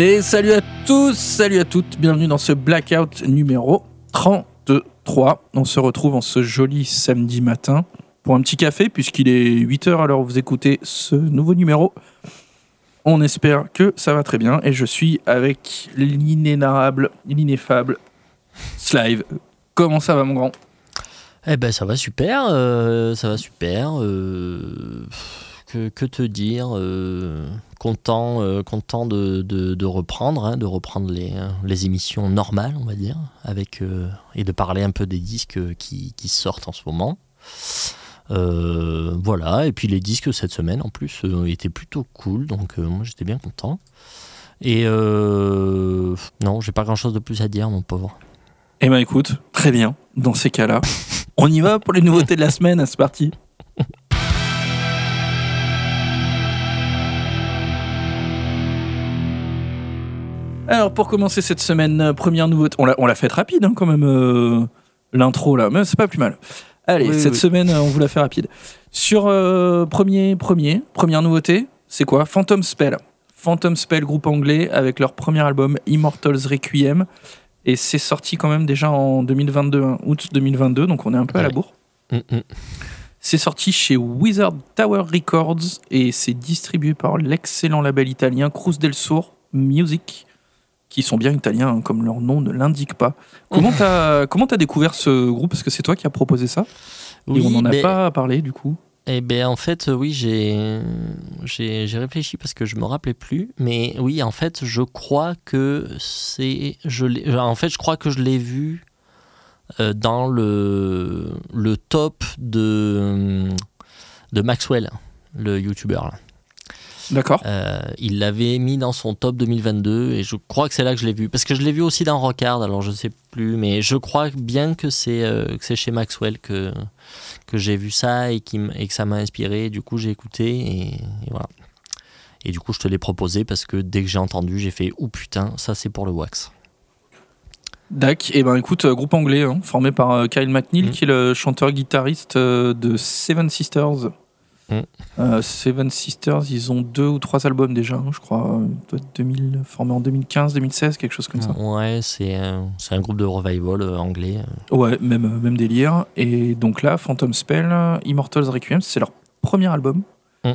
Et salut à tous, salut à toutes, bienvenue dans ce Blackout numéro 33. On se retrouve en ce joli samedi matin pour un petit café, puisqu'il est 8h alors vous écoutez ce nouveau numéro. On espère que ça va très bien et je suis avec l'inénarrable, l'ineffable Slive. Comment ça va mon grand? Eh ben ça va super, euh, ça va super. euh, que, te dire euh, Content, euh, content de, de- de reprendre, hein, de reprendre les, émissions normales, on va dire, avec euh, et de parler un peu des disques qui, sortent en ce moment. Euh, voilà, et puis les disques cette semaine en plus euh, étaient plutôt cool, donc euh, moi j'étais bien content. Et euh, non, j'ai pas grand chose de plus à dire, mon pauvre. Eh ben écoute, très bien, dans ces cas-là, on y va pour les nouveautés de la semaine, c'est parti Alors pour commencer cette semaine, euh, première nouveauté, on l'a, on l'a faite rapide hein, quand même, euh, l'intro là, mais c'est pas plus mal. Allez, Oui, cette oui. semaine, euh, on vous l'a fait rapide. Sur euh, premier, premier, première nouveauté, c'est quoi? Phantom Spell. Phantom Spell, groupe anglais, avec leur premier album Immortals Requiem. Et c'est sorti quand même déjà en 2022, hein, août 2022, donc on est un peu à la bourre. Mm, mm. C'est sorti chez Wizard Tower Records et c'est distribué par l'excellent label italien Cruz del Sur Music, qui sont bien italiens, hein, comme leur nom ne l'indique pas. Comment t'as comment t'as découvert ce groupe? Parce que c'est toi qui as proposé ça? Et on n'en a mais- pas parlé du coup? Eh ben en fait euh, oui j'ai j'ai j'ai réfléchi parce que je me rappelais plus mais oui en fait je crois que c'est je l'ai- en fait je crois que je l'ai vu euh, dans le le top de de Maxwell le youtubeur. D'accord. Euh, il l'avait mis dans son top 2022 et je crois que c'est là que je l'ai vu parce que je l'ai vu aussi dans Rockard alors je sais plus mais je crois bien que c'est euh, c'est chez Maxwell que que j'ai vu ça et, qui et que ça m'a inspiré du coup j'ai écouté et, et voilà et du coup je te l'ai proposé parce que dès que j'ai entendu j'ai fait ou putain ça c'est pour le wax Dac. Et ben écoute, euh, groupe anglais hein, formé par euh, Kyle McNeil, Mm. qui est le chanteur-guitariste de Seven Sisters. Mm. Euh, Seven Sisters, ils ont deux ou trois albums déjà, hein, je crois. être 2000, formé en 2015, 2016, quelque chose comme ça. ouais c'est un, c'est un groupe de revival euh, anglais Ouais, même, euh, même délire. Et donc là, Phantom Spell, Immortals Requiem, c'est leur premier album. Euh,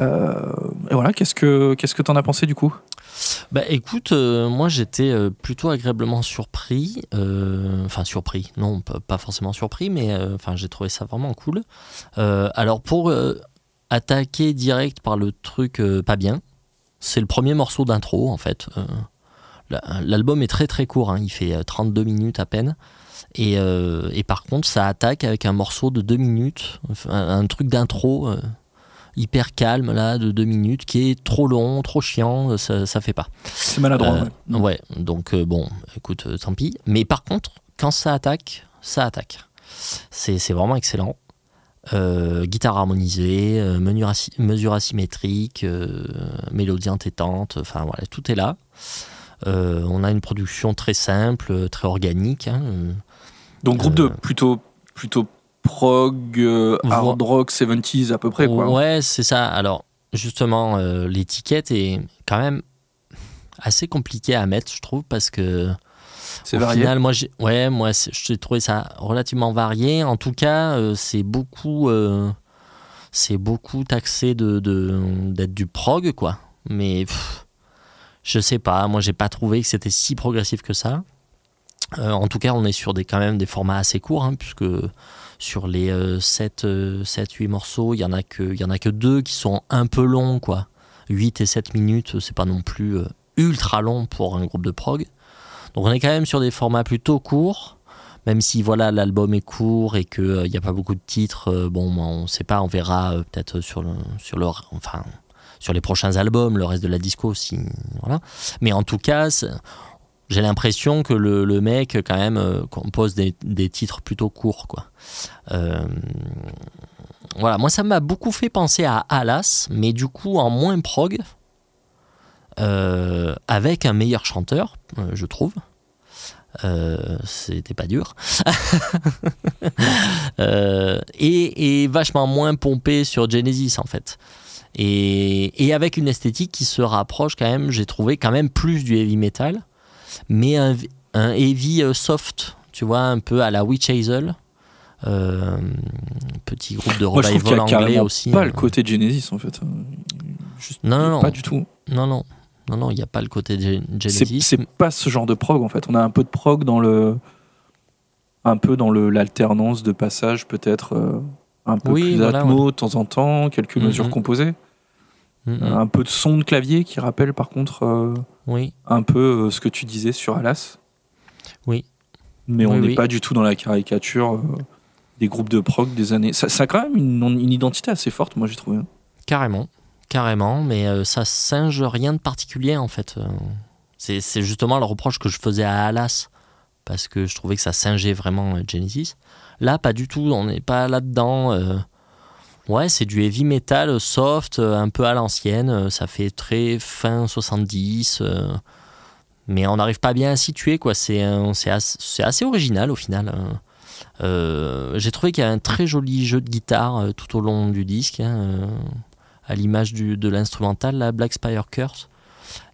et voilà, qu'est-ce que qu'est-ce que t'en as pensé du coup? Bah écoute, euh, moi j'étais euh, plutôt agréablement surpris. euh, Enfin surpris, non, pas, forcément surpris, mais euh, j'ai trouvé ça vraiment cool. Euh, alors pour euh, attaquer direct par le truc euh, pas bien, c'est le premier morceau d'intro en fait. Euh, la- L'album est très très court, hein, il fait euh, 32 minutes à peine. Et, euh, et par contre, ça attaque avec un morceau de 2 minutes, un, truc d'intro euh, hyper calme là, de 2 minutes, qui est trop long, trop chiant, ça, ça fait pas. C'est maladroit. Euh, ouais. ouais, donc euh, bon, écoute, euh, tant pis. Mais par contre, quand ça attaque, ça attaque. C'est vraiment excellent. Guitare harmonisée, mesure, asy- mesure asymétrique, mélodie entêtante, enfin voilà, tout est là. On a une production très simple, très organique. hein, Donc groupe de plutôt plutôt prog, euh, hard rock, 70s à peu près quoi. Ouais, c'est ça. Alors, justement, euh, l'étiquette est quand même assez compliquée à mettre, je trouve, parce que C'est varié. final, moi, j'ai, ouais, moi, j'ai trouvé ça relativement varié. En tout cas, euh, c'est beaucoup, c'est beaucoup taxé de, de- d'être du prog, quoi. Mais pff, je sais pas. Moi, j'ai pas trouvé que c'était si progressif que ça. En tout cas, on est sur des quand même des formats assez courts, hein, puisque sur les 7, 8 morceaux, il y en a que, il deux qui sont un peu longs, quoi. 8 et 7 minutes, c'est pas non plus euh, ultra long pour un groupe de prog. Donc on est quand même sur des formats plutôt courts, même si voilà l'album est court et qu'il n'y a pas beaucoup de titres. euh, bon, on ne sait pas, on verra euh, peut-être sur le, sur le, enfin sur les prochains albums, le reste de la disco, si voilà. Mais en tout cas, j'ai l'impression que le, mec quand même euh, compose des, titres plutôt courts, quoi. Euh, voilà, moi ça m'a beaucoup fait penser à Alas, mais du coup en moins prog, euh, avec un meilleur chanteur, je trouve. C'était pas dur. Et, vachement moins pompé sur Genesis en fait. Et avec une esthétique qui se rapproche quand même, j'ai trouvé quand même plus du heavy metal, mais un, un heavy euh, soft, tu vois, un peu à la Witch Hazel. Euh, petit groupe de Moi, je revival y a anglais aussi. pas euh. le côté Genesis en fait. Juste- Non, non, non. Pas du tout. Non, non, non, non, il n'y a pas le côté de Genesis. c'est pas ce genre de prog en fait. On a un peu de prog dans le. Un peu dans le- l'alternance de passage, peut-être euh, un peu Oui, plus voilà, atmo de temps en temps, quelques Mhm. mesures composées. Mm, mm. Un peu de son de clavier qui rappelle par contre euh, Oui, un peu euh, ce que tu disais sur Alas. Oui. Mais on Oui, n'est oui. pas du tout dans la caricature euh, des groupes de prog des années. Ça, ça a quand même une, une identité assez forte, moi j'ai trouvé. carrément. Carrément, mais euh, ça singe rien de particulier en fait. Euh, C'est justement le reproche que je faisais à Alas, parce que je trouvais que ça singeait vraiment euh, Genesis. Là, pas du tout, on n'est pas là-dedans. Euh. Ouais, c'est du heavy metal soft, euh, un peu à l'ancienne, euh, ça fait très fin 70, euh, mais on n'arrive pas bien à situer, quoi. C'est un- c'est as- c'est assez original au final. hein. Euh, J'ai trouvé qu'il y a un très joli jeu de guitare euh, tout au long du disque. hein, euh, à l'image de l'instrumental, la Black Spire Curse.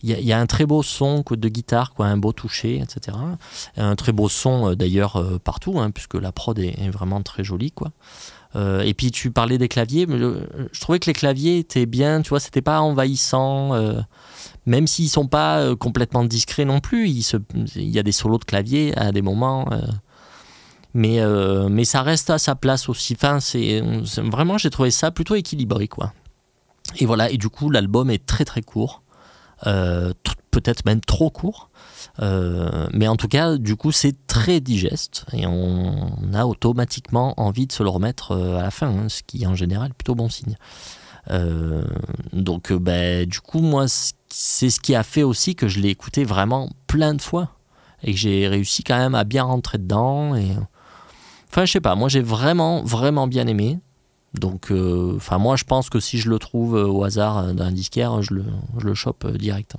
Il y, a- un très beau son de guitare, quoi, un beau toucher, etc. Un très beau son euh, d'ailleurs euh, partout, hein, puisque la prod est, est vraiment très jolie. Quoi. Euh, et puis tu parlais des claviers, mais le- je trouvais que les claviers étaient bien, tu vois, c'était pas envahissant, euh, même s'ils sont pas euh, complètement discrets non plus. Il, il y a des solos de clavier à des moments. euh, mais, euh, mais ça reste à sa place aussi. Enfin, c'est, vraiment, j'ai trouvé ça plutôt équilibré, quoi. Et voilà, et du coup, l'album est très très court, euh, peut-être même trop court. Euh, mais en tout cas, du coup, c'est très digeste et on a automatiquement envie de se le remettre euh, à la fin, hein, ce qui est en général plutôt bon signe. Euh, donc, ben, du coup, moi, c'est ce qui a fait aussi que je l'ai écouté vraiment plein de fois et que j'ai réussi quand même à bien rentrer dedans. Et... Enfin, je sais pas, moi j'ai vraiment, vraiment bien aimé. Donc, euh, enfin, moi je pense que si je le trouve au hasard d'un disquaire, je le, je le chope direct.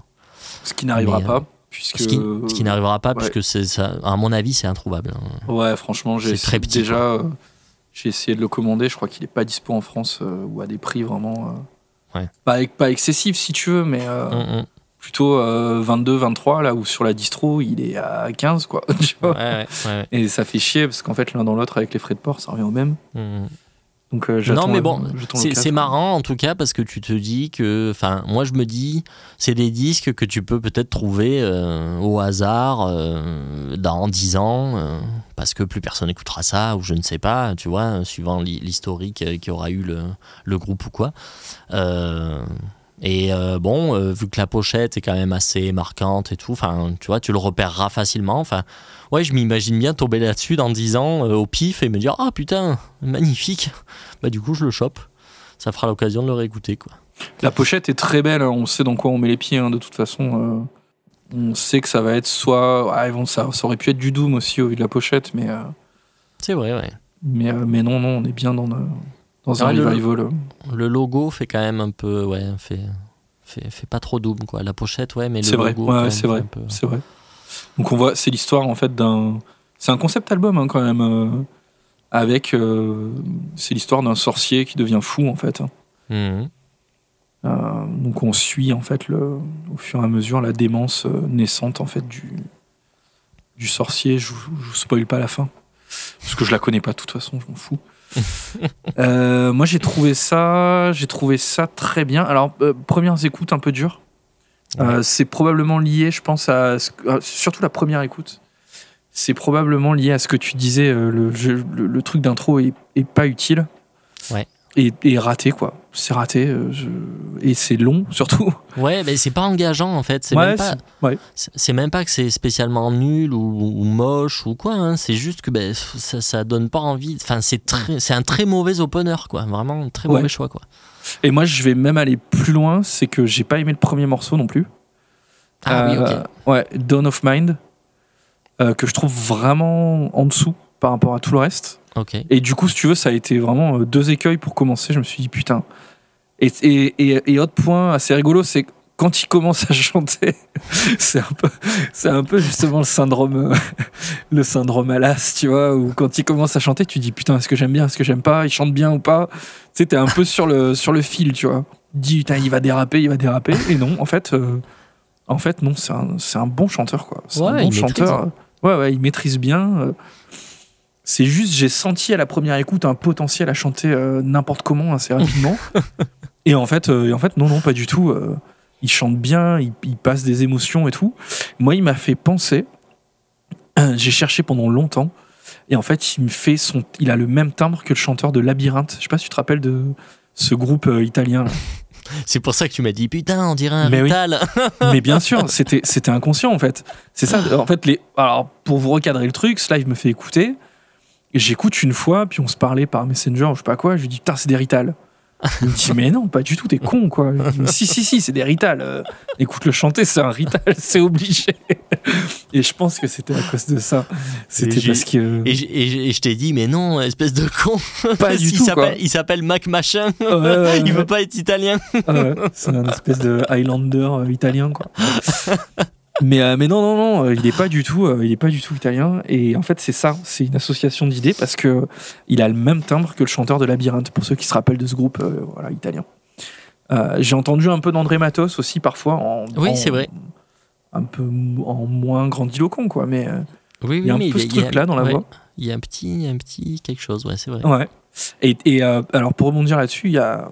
Ce qui n'arrivera pas, puisque. Ce qui, n'arrivera pas, ouais. puisque c'est ça, à mon avis, c'est introuvable. Ouais, franchement, j'ai très petit, déjà euh, j'ai essayé de le commander. Je crois qu'il est pas dispo en France euh, ou à des prix vraiment euh, Ouais. pas, pas excessifs si tu veux, mais Hum, hum. plutôt euh, 22, 23 là où sur la distro il est à 15 quoi. tu vois. Ouais, ouais, ouais, Et ça fait chier parce qu'en fait l'un dans l'autre avec les frais de port ça revient au même. hum. Donc euh, Non, mais bon, c'est marrant en tout cas parce que tu te dis que, enfin, moi je me dis, c'est des disques que tu peux peut-être trouver euh, au hasard euh, dans 10 ans parce que plus personne écoutera ça ou je ne sais pas, tu vois, suivant l'hi- l'historique qui aura eu le, le groupe ou quoi. Et euh, bon, euh, vu que la pochette est quand même assez marquante et tout, enfin, tu vois, tu le repéreras facilement. Enfin, ouais, je m'imagine bien tomber là-dessus dans 10 ans euh, au pif et me dire, ah putain, magnifique. Bah du coup, je le chope. Ça fera l'occasion de le réécouter, quoi. La pochette est très belle, hein, on sait dans quoi on met les pieds hein, de toute façon. on sait que ça va être soit. ouais, bon, ça, ça aurait pu être du Doom aussi au vu de la pochette, mais, C'est vrai, ouais. mais, mais non, non, on est bien dans, dans un le- logo fait quand même un peu, ouais, fait, fait, fait pas trop double, quoi. La pochette, ouais, mais le C'est vrai, logo. ouais, même, c'est vrai, peu- c'est vrai. Donc on voit, c'est l'histoire en fait d'un, c'est un concept album hein, quand même, euh, avec, euh, c'est l'histoire d'un sorcier qui devient fou en fait. hein. Mhm. Euh, donc on suit en fait le, au fur et à mesure la démence naissante en fait du, du sorcier. Je, je vous spoil pas la fin parce que je la connais pas de toute façon, je m'en fous. Euh, moi j'ai trouvé ça, j'ai trouvé ça très bien. Alors euh, premières écoutes un peu dures. Euh, c'est probablement lié, je pense, à ce surtout la première écoute. C'est probablement lié à ce que tu disais. le, jeu- le, le truc d'intro est, est pas utile. Ouais. Et, et raté quoi. C'est raté euh, je- et c'est long surtout. Ouais, mais c'est pas engageant en fait. C'est Ouais, même ouais. même pas que c'est spécialement nul ou, ou moche ou quoi. hein. C'est juste que ben, ça, ça donne pas envie. Enfin, c'est un très mauvais opener, quoi. Vraiment un très Ouais. mauvais choix, quoi. Et moi je vais même aller plus loin, c'est que j'ai pas aimé le premier morceau non plus. Ah oui, ok. Euh, Ouais, Dawn of Mind, euh, que je trouve vraiment en dessous par rapport à tout le reste. Ok. Et du coup, si tu veux, ça a été vraiment deux écueils pour commencer. Je me suis dit, putain. Et, et, et, et autre point assez rigolo, c'est quand il commence à chanter, c'est un peu, c'est un peu justement le syndrome, le syndrome Alas, tu vois, où quand il commence à chanter, tu dis, putain, est-ce que j'aime bien, est-ce que j'aime pas, il chante bien ou pas? Tu sais, t'es un peu sur le, sur le fil, tu vois. dis putain il va déraper, il va déraper et non en fait euh, en fait non c'est un, c'est un bon chanteur quoi. C'est un bon maîtrise, chanteur. hein. Ouais ouais il maîtrise bien. euh. C'est juste j'ai senti à la première écoute un potentiel à chanter euh, n'importe comment assez rapidement. et en fait euh, et en fait non non pas du tout. euh, il chante bien, il, il passe des émotions et tout. Moi il m'a fait penser. J'ai cherché pendant longtemps. Et en fait, il me fait son, il a le même timbre que le chanteur de Labyrinthe. Je sais pas si tu te rappelles de ce groupe euh, italien. C'est pour ça que tu m'as dit putain, on dirait un Mais oui. Mais bien sûr, c'était c'était inconscient en fait. C'est ça. En fait, les, alors pour vous recadrer le truc, ce live me fait écouter. J'écoute une fois, puis on se parlait par Messenger, ou je sais pas quoi. Je lui dis putain, c'est des Rital. Il me dit mais non, pas du tout, t'es con quoi. Je dis, Mais si si si, c'est des Rital. Euh, écoute le chanter, c'est un Rital, c'est obligé. Et je pense que c'était à cause de ça. C'était parce que Et, et je t'ai dit, mais non, espèce de con. pas du il tout quoi. Il s'appelle Mac Machin. Ouais, ouais, ouais. il veut pas être italien. Ah c'est un espèce de Highlander euh, italien quoi. Mais, euh, mais non non non, euh, il est pas du tout euh, il est pas du tout italien et en fait c'est ça, c'est une association d'idées parce que il a le même timbre que le chanteur de Labyrinthe pour ceux qui se rappellent de ce groupe euh, voilà italien. J'ai entendu un peu d'André Matos aussi parfois en Oui, c'est vrai. Un peu en moins grandiloquent quoi mais euh, Oui, il y a un peu ce truc là dans la ouais, voix. Il y a un petit, un petit quelque chose, ouais, c'est vrai. Ouais. Et, et, alors pour rebondir là-dessus, il y a.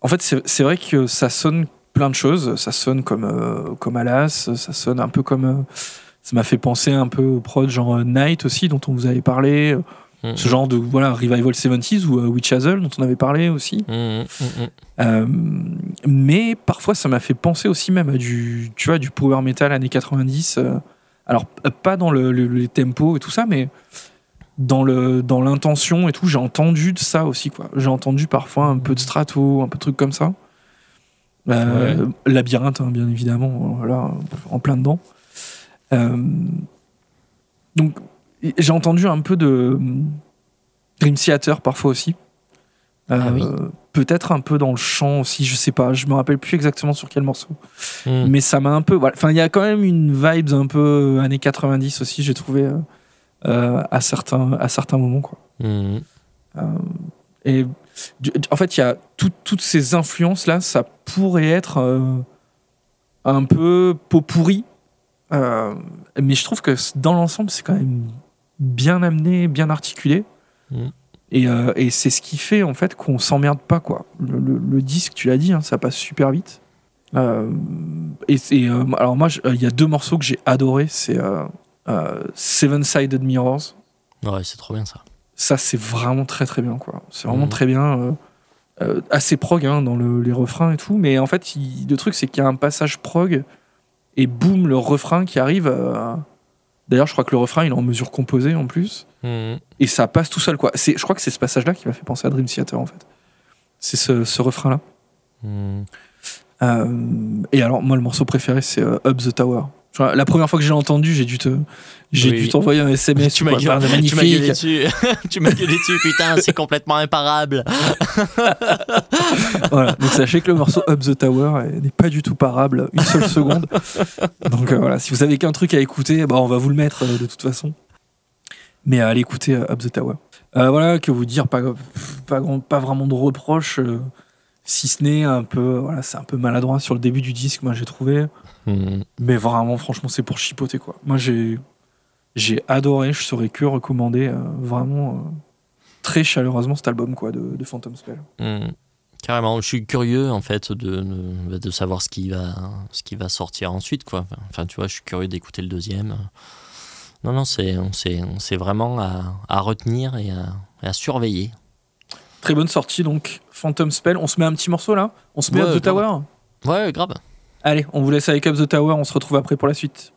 En fait, c'est vrai que ça sonne plein de choses. Ça sonne comme euh, comme Alas, ça sonne un peu comme. euh, ça m'a fait penser un peu au prod genre euh, Night aussi, dont on vous avait parlé. euh, Mm, Ce genre de voilà revival 70s ou Witch Hazel dont on avait parlé aussi. mm, mm, mm, mm. Euh, mais parfois, ça m'a fait penser aussi même à du, tu vois, du power metal années 90. euh, alors, pas dans le, le- les tempos et tout ça, mais dans le dans l'intention et tout. J'ai entendu de ça aussi, quoi. J'ai entendu parfois un peu de strato, un peu de trucs comme ça. Euh, Labyrinthe, hein, bien évidemment, voilà, en plein dedans. Euh, donc, j'ai entendu un peu de Dream Theater parfois aussi. Ah oui. Euh, Peut-être un peu dans le chant aussi, je sais pas, je me rappelle plus exactement sur quel morceau. Mm. Mais ça m'a un peu. voilà. Enfin, il y a quand même une vibe un peu euh, années 90 aussi, j'ai trouvé, euh, euh, à, certains, à certains moments. Quoi. Mm. Et en fait, il y a tout- toutes ces influences-là, ça pourrait être euh, un peu pot pourri. Euh, mais je trouve que dans l'ensemble, c'est quand même bien amené, bien articulé. Mm. Et, euh, et c'est ce qui fait en fait qu'on s'emmerde pas. quoi. Le, le- le disque, tu l'as dit, hein, ça passe super vite. Euh, et euh, alors moi, il y a deux morceaux que j'ai adorés. C'est Seven Sided Mirrors Ouais, c'est trop bien ça. Ça c'est vraiment très très bien quoi c'est vraiment Mhm. très bien euh, euh, assez prog hein, dans le- les refrains et tout mais en fait il- le truc c'est qu'il y a un passage prog et boum le refrain qui arrive euh, d'ailleurs je crois que le refrain il est en mesure composée en plus Mm. et ça passe tout seul quoi c'est je crois que c'est ce passage là qui m'a fait penser à Dream Theater en fait c'est ce, ce refrain là. Euh, et alors moi le morceau préféré c'est Up the Tower La première fois que j'ai entendu j'ai dû te j'ai Oui, dû t'envoyer un SMS Tu m'as gueulé, tu m'as gueulé magnifique dessus. tu m'as gueulé dessus, putain, c'est complètement imparable. Voilà, donc sachez que le morceau Up the Tower n'est pas du tout parable une seule seconde. Donc euh, voilà, si vous avez qu'un truc à écouter, bah, on va vous le mettre euh, de toute façon. Mais allez écouter euh, Up the Tower. Voilà, que vous dire, pas, pas, pas vraiment de reproches, si ce n'est un peu, voilà, c'est un peu maladroit sur le début du disque, moi j'ai trouvé. Mm. Mais vraiment, franchement, c'est pour chipoter quoi. Moi j'ai, j'ai adoré, je saurais que recommander euh, vraiment euh, très chaleureusement cet album quoi de, de Phantom Spell. Mm. Carrément, je suis curieux en fait de, de, de savoir ce qui, va, ce qui va sortir ensuite. Quoi. Enfin, tu vois, je suis curieux d'écouter le deuxième. Non, non, c'est c'est- c'est vraiment à, à retenir et à, et à surveiller. Très bonne sortie donc Phantom Spell. On se met un petit morceau là? On se met Ouais, Up the grave. Tower? Ouais, grave. Allez, on vous laisse avec Up the Tower, on se retrouve après pour la suite.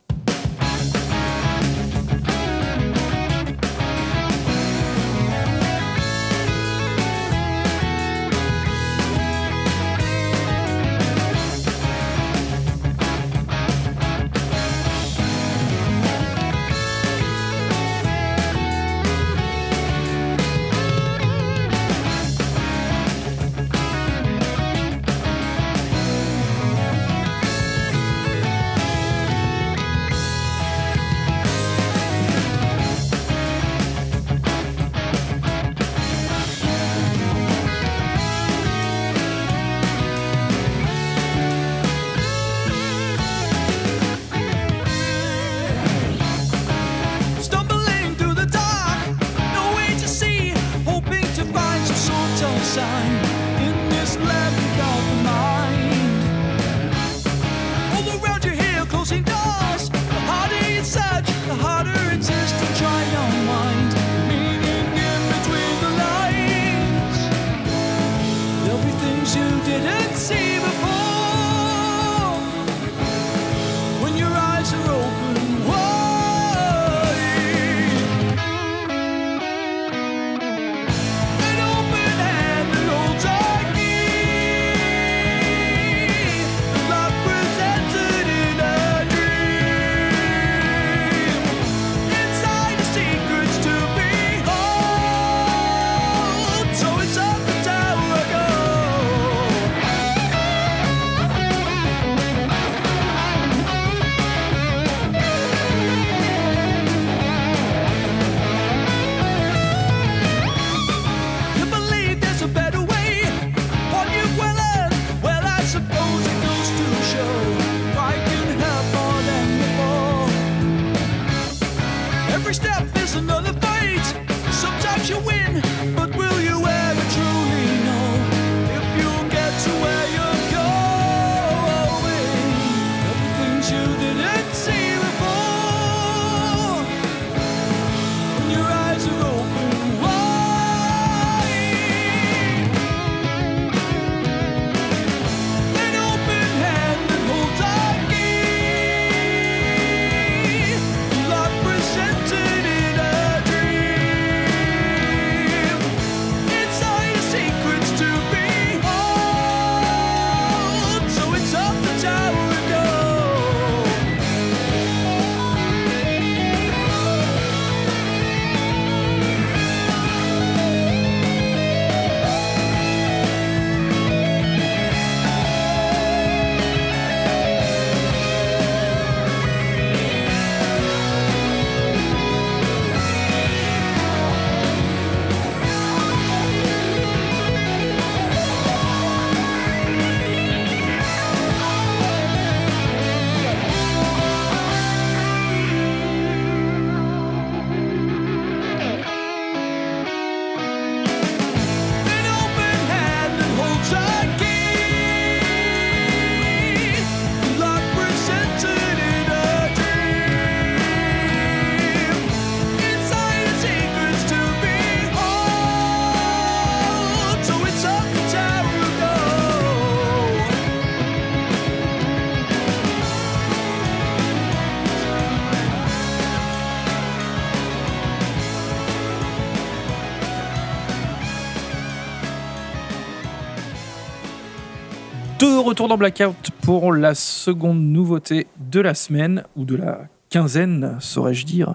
Retour dans Blackout pour la seconde nouveauté de la semaine, ou de la quinzaine, saurais-je dire.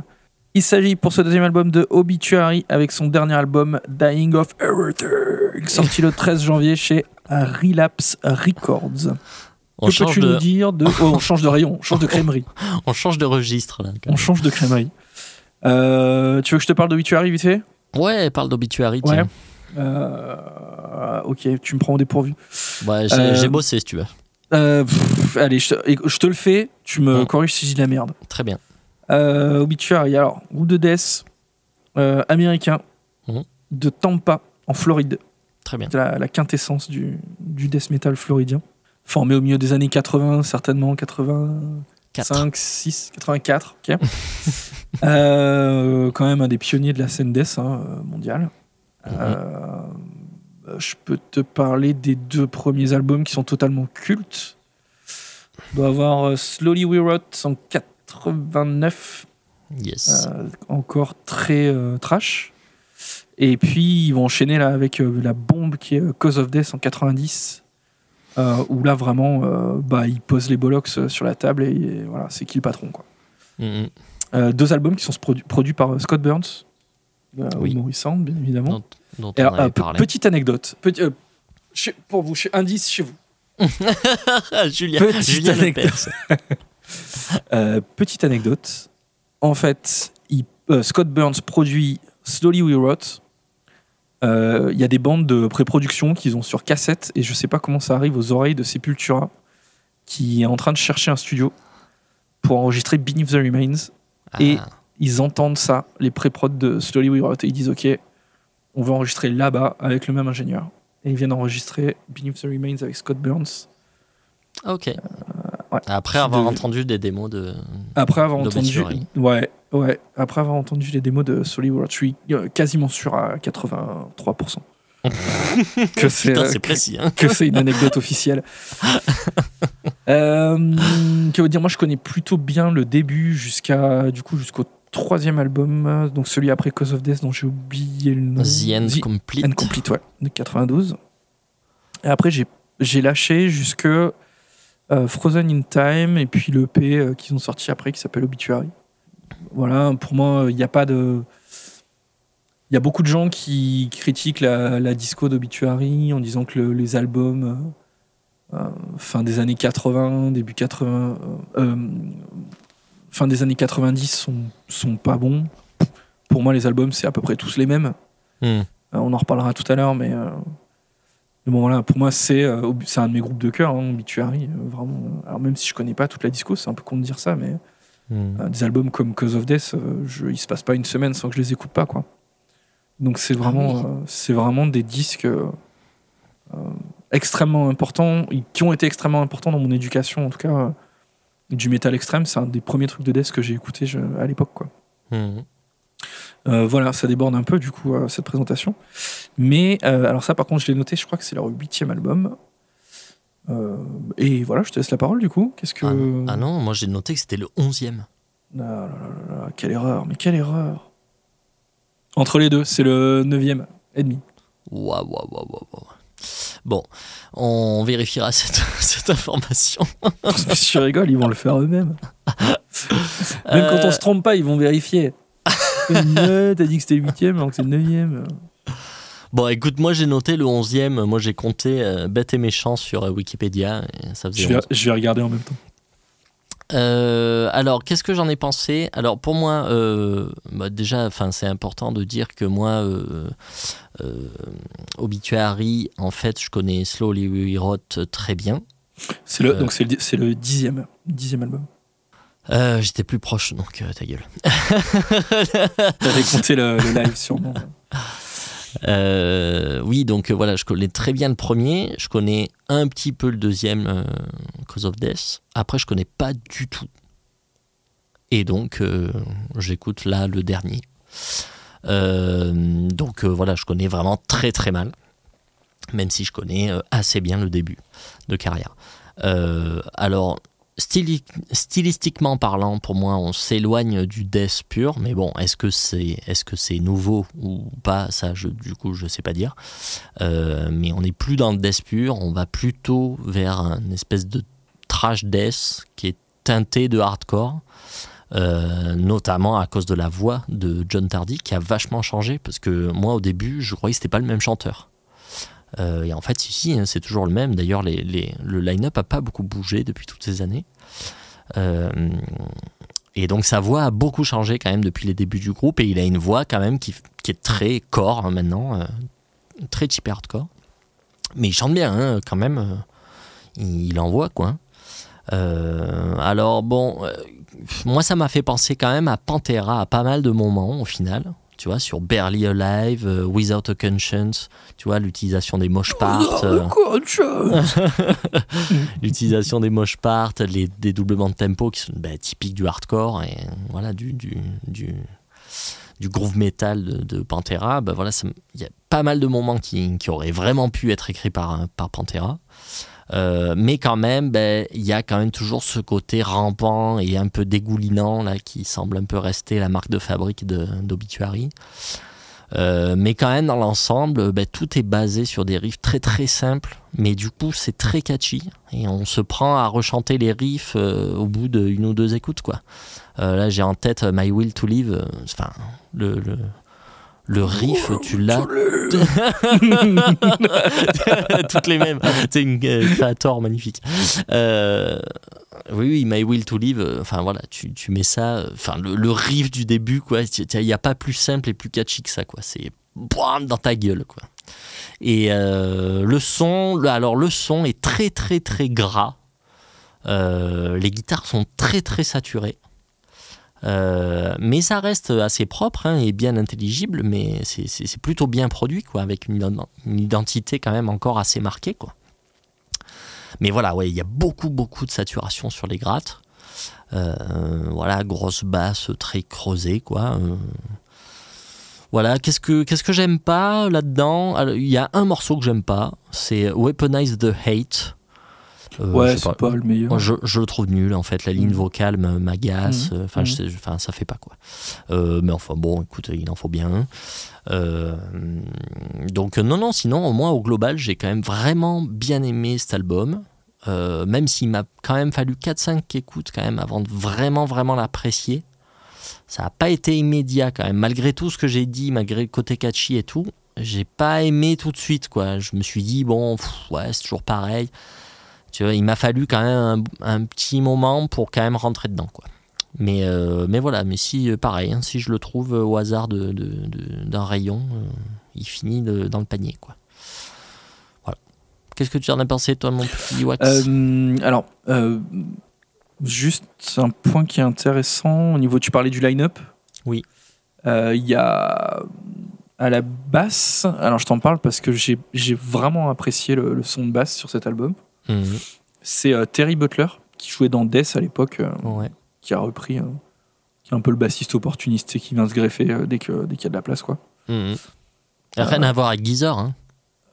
Il s'agit pour ce deuxième album de Obituary avec son dernier album Dying of Everything, sorti le 13 janvier chez Relapse Records. On que change, peux-tu de, nous dire de... Oh, on change de rayon, on change de crèmerie. on change de registre là. On change de crèmerie. Euh, tu veux que je te parle d'Obituary vite fait? Ouais, parle d'obituary. Ouais. Euh, Ok, tu me prends au dépourvu. Ouais, j'ai Euh, j'ai bossé si tu veux. Euh, pff, allez, je te, éc- je te le fais, tu me Ouais. corriges si j'ai de la merde. Très bien. Obituary, alors, Wood de Death, américain, Mhm. de Tampa, en Floride. Très bien. C'est la, la quintessence du, du death metal floridien. Formé au milieu des années 80, certainement 85, Quatre. 6, 84. ok. Euh, quand même un des pionniers de la scène death hein, mondiale. Euh, je peux te parler des deux premiers albums qui sont totalement cultes. On doit avoir euh, Slowly We Rot en 89, Yes. euh, encore très trash. Et puis ils vont enchaîner là avec euh, la bombe qui est Cause of Death en 90, euh, où là vraiment, euh, bah, ils posent les bollocks sur la table et, et voilà, c'est qui le patron quoi. Mhm. Euh, deux albums qui sont produ- produits par Scott Burns, euh, Oui. humorissant bien évidemment. Dont, dont Et on alors, avait euh, parlé. petite anecdote, Petit- euh, chez- pour vous, chez- indice chez vous. Julien, Petite Julien anecdote. Euh, petite anecdote. En fait, il- Scott Burns produit Slowly We Rot. Il y a des bandes de pré-production qu'ils ont sur cassette et je sais pas comment ça arrive aux oreilles de Sepultura qui est en train de chercher un studio pour enregistrer Beneath the Remains. Et- Ah, Ils entendent ça, les pré-prod de Slowly We Rot, et ils disent Ok, on va enregistrer là-bas avec le même ingénieur. Et ils viennent enregistrer Beneath the Remains avec Scott Burns. ok. Euh, ouais. Après avoir De- entendu des démos de. Après avoir entendu, ouais, ouais, après avoir entendu les démos de Solid World, je suis euh, quasiment sûr à 83% que c'est euh. Hein. que c'est une anecdote officielle. Euh, que dire, moi je connais plutôt bien le début jusqu'à du coup jusqu'au troisième album, euh, donc celui après Cause of Death dont j'ai oublié le nom. The End The Complete. End Complete, ouais, de 92. Et après j'ai lâché jusque euh, Frozen in Time et puis le P euh, qu'ils ont sorti après qui s'appelle Obituary. Voilà, pour moi, il n'y a pas de. Il y a beaucoup de gens qui critiquent la, la disco d'Obituary en disant que le- les albums euh, fin des années 80, début 80, euh, euh, fin des années 90 sont, sont pas bons. Pour moi, les albums, c'est à peu près tous les mêmes. Hmm. Euh, on en reparlera tout à l'heure, mais, euh, mais bon, voilà, pour moi, c'est euh, c'est un de mes groupes de cœur, hein, Obituary. euh, vraiment. Alors, même si je connais pas toute la disco, c'est un peu con de dire ça, mais Hmm. des albums comme Cause of Death, je, il se passe pas une semaine sans que je les écoute pas, quoi. Donc, c'est vraiment, oui. euh, c'est vraiment des disques extrêmement importants, qui ont été extrêmement importants dans mon éducation, en tout cas. Du métal extrême, c'est un des premiers trucs de death que j'ai écouté je- à l'époque, quoi. Hmm. Euh, voilà, ça déborde un peu du coup euh, cette présentation. Mais euh, alors ça, par contre, je l'ai noté. Je crois que c'est leur huitième album. Et voilà, je te laisse la parole du coup. Qu'est-ce que Ah, ah non, moi j'ai noté que c'était le 11e. Ah là là là, quelle erreur Mais quelle erreur Entre les deux, c'est le neuvième et demi. Waouh, waouh, waouh, waouh. Bon, on vérifiera cette, cette information. si tu rigoles, ils vont le faire eux-mêmes. Même quand on se trompe pas, ils vont vérifier. Euh, T'as dit que c'était le huitième, alors que c'est le neuvième. Bon, écoute, moi j'ai noté le 11e. Moi j'ai compté euh, bête et méchant sur euh, Wikipédia. Et ça faisait Je vais, 11. je vais regarder en même temps. Euh, alors, qu'est-ce que j'en ai pensé? Alors, pour moi, euh, bah, déjà, c'est important de dire que moi, euh, euh, Obituary, en fait, je connais Slowly We Rot très bien. C'est le, Euh. donc c'est le, di- c'est le dixième, dixième album. Euh, J'étais plus proche, donc euh, ta gueule. T'avais compté le, le live sûrement. Euh, oui, donc euh, voilà, je connais très bien le premier, je connais un petit peu le deuxième, euh, Cause of Death. Après, je connais pas du tout. Et donc, euh, j'écoute là le dernier. Euh, donc euh, voilà, je connais vraiment très très mal, même si je connais euh, assez bien le début de carrière. Alors, styli- stylistiquement parlant, pour moi, on s'éloigne du death pur. Mais bon, est-ce que c'est est-ce que nouveau ou pas? Ça, du coup, je sais pas dire. Mais on n'est plus dans le death pur. On va plutôt vers une espèce de trash death qui est teinté de hardcore. Euh, notamment à cause de la voix de John Tardy qui a vachement changé parce que moi au début je croyais que c'était pas le même chanteur euh, et en fait, si, hein, c'est toujours le même. D'ailleurs, le line-up a pas beaucoup bougé depuis toutes ces années. Euh, et donc, sa voix a beaucoup changé quand même depuis les débuts du groupe. Et il a une voix quand même qui, est très core hein, maintenant, très type hardcore. Mais il chante bien hein, quand même. il, il envoie quoi. Euh, alors, bon, euh, moi, ça m'a fait penser quand même à Pantera à pas mal de moments au final. Tu vois, sur Barely Alive, euh, Without a Conscience, tu vois, l'utilisation des mosh parts, euh, l'utilisation des mosh parts, les dédoublements de tempo qui sont bah, typiques du hardcore et voilà, du, du, du, du groove metal de, de Pantera. Bah, voilà, il y a pas mal de moments qui, qui auraient vraiment pu être écrits par, par Pantera. Euh, mais quand même, ben, il y a quand même toujours ce côté rampant et un peu dégoulinant là, qui semble un peu rester la marque de fabrique d'Obituary. Euh, mais quand même, dans l'ensemble, ben, tout est basé sur des riffs très très simples, mais du coup, c'est très catchy et on se prend à rechanter les riffs euh, au bout d'une ou deux écoutes. Quoi. Euh, là, j'ai en tête My Will to Live, enfin, le, le riff, tu l'as toutes les mêmes. C'est une euh, créator magnifique. Euh, oui, oui, My Will to Live. euh, Enfin voilà, tu, tu mets ça. Enfin le, le riff du début, quoi. Il n'y a pas plus simple et plus catchy que ça, quoi. C'est dans ta gueule, quoi. Et euh, le son, alors le son est très très très gras. Euh, les guitares sont très très saturées. Euh, mais ça reste assez propre hein, et bien intelligible, mais c'est- plutôt bien produit, quoi, avec une, ident- une identité quand même encore assez marquée, quoi. Mais voilà, ouais, il y a beaucoup, beaucoup de saturation sur les grattes. Euh, voilà, grosse basse très creusée, quoi. Euh, voilà, qu'est-ce que, qu'est-ce que j'aime pas là-dedans? Il y a un morceau que j'aime pas, c'est Weaponize the Hate. Euh, Ouais, c'est pas le meilleur. moi, je, je le trouve nul en fait. La ligne Mhm. vocale m'agace. Euh, Enfin, sais- enfin, ça fait pas quoi. Euh, mais enfin, bon, écoute, il en faut bien. un. Euh, donc, non, non, sinon, au moins au global, j'ai quand même vraiment bien aimé cet album. Même s'il m'a quand même fallu 4-5 écoutes quand même avant de vraiment, vraiment l'apprécier. Ça n'a pas été immédiat quand même. Malgré tout ce que j'ai dit, malgré le côté catchy et tout, j'ai pas aimé tout de suite quoi. Je me suis dit, bon, pff, ouais, c'est toujours pareil. Tu vois, il m'a fallu quand même un, un petit moment pour quand même rentrer dedans, quoi. Mais, euh, mais voilà, mais si, euh, pareil, hein, si je le trouve euh, au hasard de- de- de- d'un rayon, euh, il finit dans le panier, quoi. Voilà. Qu'est-ce que tu en as pensé, toi, mon petit Wax alors, juste un point qui est intéressant au niveau. Tu parlais du line-up? Oui. Il y a à la basse. Alors, je t'en parle parce que j'ai j'ai vraiment apprécié le, le son de basse sur cet album. Mhm. C'est euh, Terry Butler qui jouait dans Death à l'époque, euh, Ouais. qui a repris. euh, qui est un peu le bassiste opportuniste et qui vient se greffer dès qu'il y a de la place, quoi. Mhm. Rien à voir avec Geezer, hein.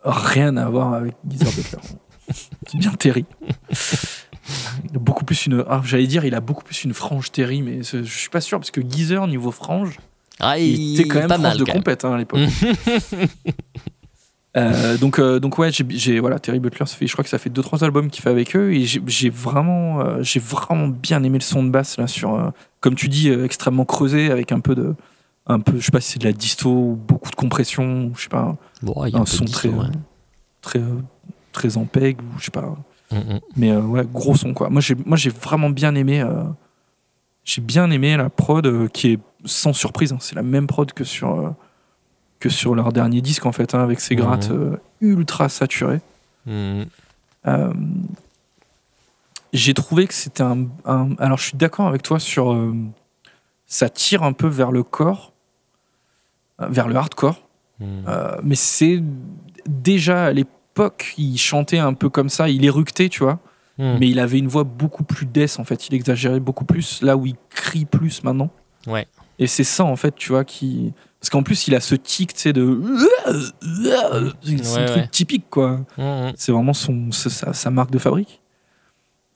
Rien à voir avec Geezer Butler. C'est bien Terry. Beaucoup plus une. ah, J'allais dire, il a beaucoup plus une frange Terry, mais je suis pas sûr parce que Geezer niveau frange, Ah, il, était quand même pas frange mal, de compète hein, à l'époque. Euh, donc, euh, donc ouais, j'ai- voilà Terry Butler, ça fait, je crois que ça fait 2-3 albums qu'il fait avec eux et j'ai vraiment, euh, j'ai vraiment bien aimé le son de basse là sur, euh, comme tu dis, extrêmement creusé avec un peu de, un peu, je sais pas si c'est de la disto ou beaucoup de compression, ou je sais pas, Bon, il y a un son très, ouais. très, très en peg ou je sais pas. Mhm. Mais euh, ouais, gros son quoi. Moi j'ai moi j'ai vraiment bien aimé j'ai bien aimé la prod qui est sans surprise, hein. c'est la même prod que sur que sur leur dernier disque en fait hein, avec ces Mhm. grattes euh, ultra saturées. Mhm. Euh, j'ai trouvé que c'était un, un- alors je suis d'accord avec toi sur euh, ça tire un peu vers le corps vers le hardcore Mhm. euh, mais c'est déjà à l'époque il chantait un peu comme ça il éructait tu vois Mhm. mais il avait une voix beaucoup plus death en fait il exagérait beaucoup plus là où il crie plus maintenant Ouais. et c'est ça en fait tu vois qui parce qu'en plus il a ce tic tu sais de c'est un Ouais, truc ouais. typique quoi Mhm. c'est vraiment son sa, marque de fabrique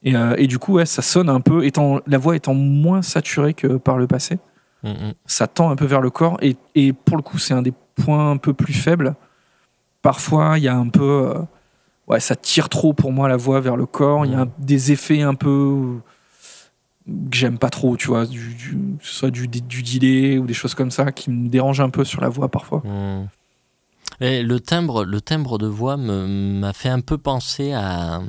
Et, euh, et du coup, ouais, ça sonne un peu, étant, la voix étant moins saturée que par le passé, Mm, mm. ça tend un peu vers le corps. Et, et pour le coup, c'est un des points un peu plus faibles. Parfois, il y a un peu. euh, ouais, ça tire trop pour moi la voix vers le corps. Il y a un- des effets un peu. Que j'aime pas trop, tu vois, du, du- que ce soit du, du delay ou des choses comme ça qui me dérangent un peu sur la voix parfois. Mm. Et le timbre, le timbre de voix me- m'a fait un peu penser à,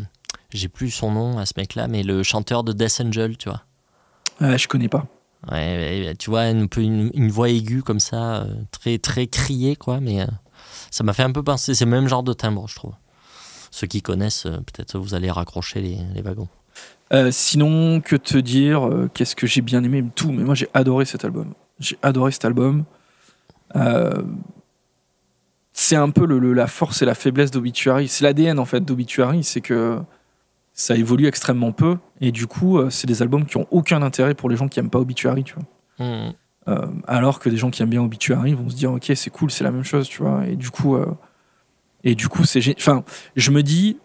j'ai plus son nom à ce mec-là, mais le chanteur de Death Angel, tu vois. Ouais, je connais pas. Ouais, tu vois, un peu une, une voix aiguë comme ça, euh, très très criée, quoi. Mais euh, ça m'a fait un peu penser. C'est le même genre de timbre, je trouve. Ceux qui connaissent, euh, peut-être vous allez raccrocher les, les wagons. Euh, sinon, que te dire euh, Qu'est-ce que j'ai bien aimé Tout, mais moi j'ai adoré cet album. J'ai adoré cet album. Euh, c'est un peu le- le- la force et la faiblesse d'Obituary. C'est l'ADN en fait d'Obituary, c'est que ça évolue extrêmement peu et du coup, c'est des albums qui ont aucun intérêt pour les gens qui aiment pas Obituary, tu vois. Mm. Euh, alors que des gens qui aiment bien Obituary vont se dire ok c'est cool c'est la même chose tu vois et du coup et du coup c'est gé- enfin je me dis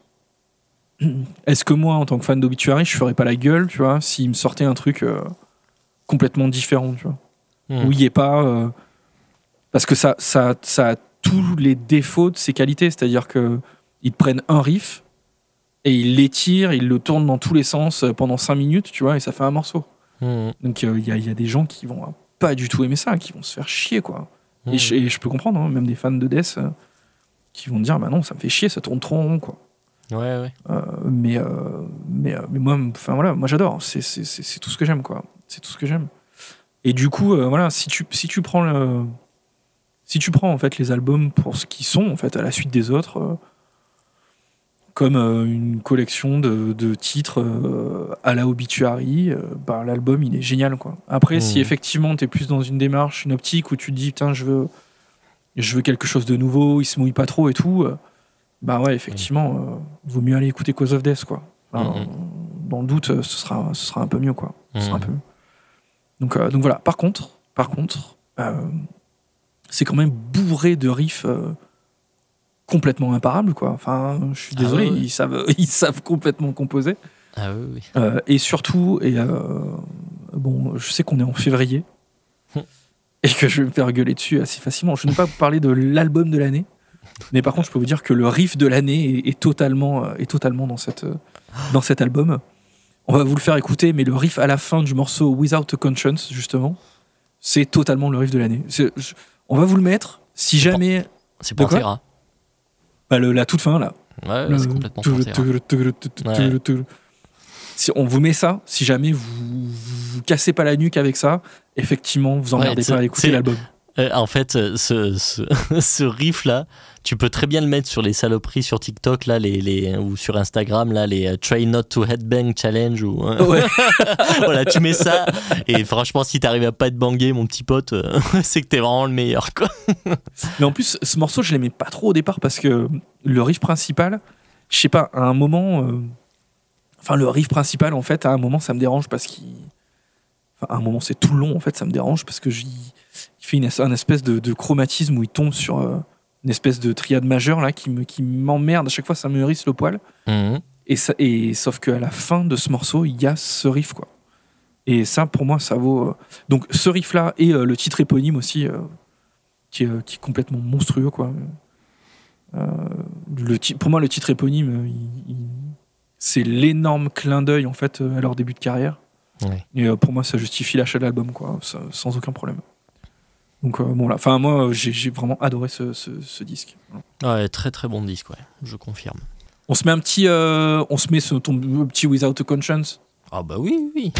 est-ce que moi en tant que fan d'Obituary je ferais pas la gueule tu vois s'il me sortait un truc euh, complètement différent tu vois Mm. où il n'y ait pas euh, parce que ça ça ça a tous les défauts de ses qualités c'est à dire que ils te prennent un riff et ils l'étirent ils le tournent dans tous les sens euh, pendant 5 minutes tu vois et ça fait un morceau Mm. donc euh, il y, a- il y a des gens qui vont euh, pas du tout aimer ça, qui vont se faire chier quoi. Et, je, et je peux comprendre, hein, même des fans de Death qui vont dire bah non ça me fait chier, ça tourne trop en rond quoi. Ouais, ouais. Euh, mais, euh, mais, euh, mais moi, enfin voilà, moi j'adore, c'est, c'est, c'est, c'est tout ce que j'aime quoi. C'est tout ce que j'aime. Et du coup euh, voilà, si tu, si tu prends le, si tu prends en fait les albums pour ce qu'ils sont en fait à la suite des autres. comme une collection de, de titres à la obituary, bah, l'album il est génial quoi. Après, si effectivement tu es plus dans une démarche, une optique où tu te dis putain je veux, je veux quelque chose de nouveau, il se mouille pas trop et tout, bah ouais effectivement, euh, vaut mieux aller écouter Cause of Death quoi. Enfin, Mhm. Dans le doute, ce sera, ce sera un peu mieux quoi. Ce sera un peu mieux. Donc, euh, donc voilà. Par contre, par contre, euh, c'est quand même bourré de riffs euh, complètement imparables quoi. Enfin, je suis Ah désolé, ils savent, ils savent complètement composer. Ah oui, et surtout, et bon, je sais qu'on est en février Hum. et que je vais me faire gueuler dessus assez facilement. Je ne vais pas vous parler de l'album de l'année, mais par contre, je peux vous dire que le riff de l'année est, est totalement, euh, est totalement dans, cette, euh, dans cet album. On va vous le faire écouter, mais le riff à la fin du morceau Without a Conscience, justement, c'est totalement le riff de l'année. On va vous le mettre. Si jamais. C'est. Bah, le- la toute fin, là. Ouais, c'est complètement Si on vous met ça, si jamais vous vous cassez pas la nuque avec ça, effectivement, vous emmerdez Ouais, pas à écouter l'album. Euh, en fait, ce, ce, ce riff-là, tu peux très bien le mettre sur les saloperies sur TikTok là, les, les, ou sur Instagram, là, les euh, Try Not to Headbang Challenge. Ou, hein. Ouais. voilà, tu mets ça. Et franchement, si t'arrives à pas être bangé, mon petit pote, euh, c'est que t'es vraiment le meilleur. Quoi. Mais en plus, ce morceau, je l'aimais pas trop au départ parce que le riff principal, je sais pas, à un moment. euh, Enfin, le riff principal, en fait, à un moment, ça me dérange parce qu'il. Enfin, à un moment, c'est tout long, en fait, ça me dérange parce que il fait une, un espèce de, de chromatisme où il tombe sur euh, une espèce de triade majeure là qui me- qui m'emmerde. À chaque fois, ça me hérisse le poil. Mhm. Et, ça, et sauf qu'à la fin de ce morceau, il y a ce riff, quoi. Et ça, pour moi, ça vaut. euh, Donc, ce riff-là et euh, le titre éponyme aussi, euh, qui, est, qui est complètement monstrueux, quoi. Le pour moi, le titre éponyme, il- il- c'est l'énorme clin d'œil, en fait, à leur début de carrière. Ouais. Et pour moi, ça justifie l'achat de l'album, quoi, ça- sans aucun problème. Donc, euh, bon, là. Enfin, moi, euh, j'ai vraiment adoré ce, ce- ce disque. Ouais, très très bon disque, ouais, je confirme. On se met un petit. euh, on se met ce, ton petit Without a Conscience. Ah bah oui, oui.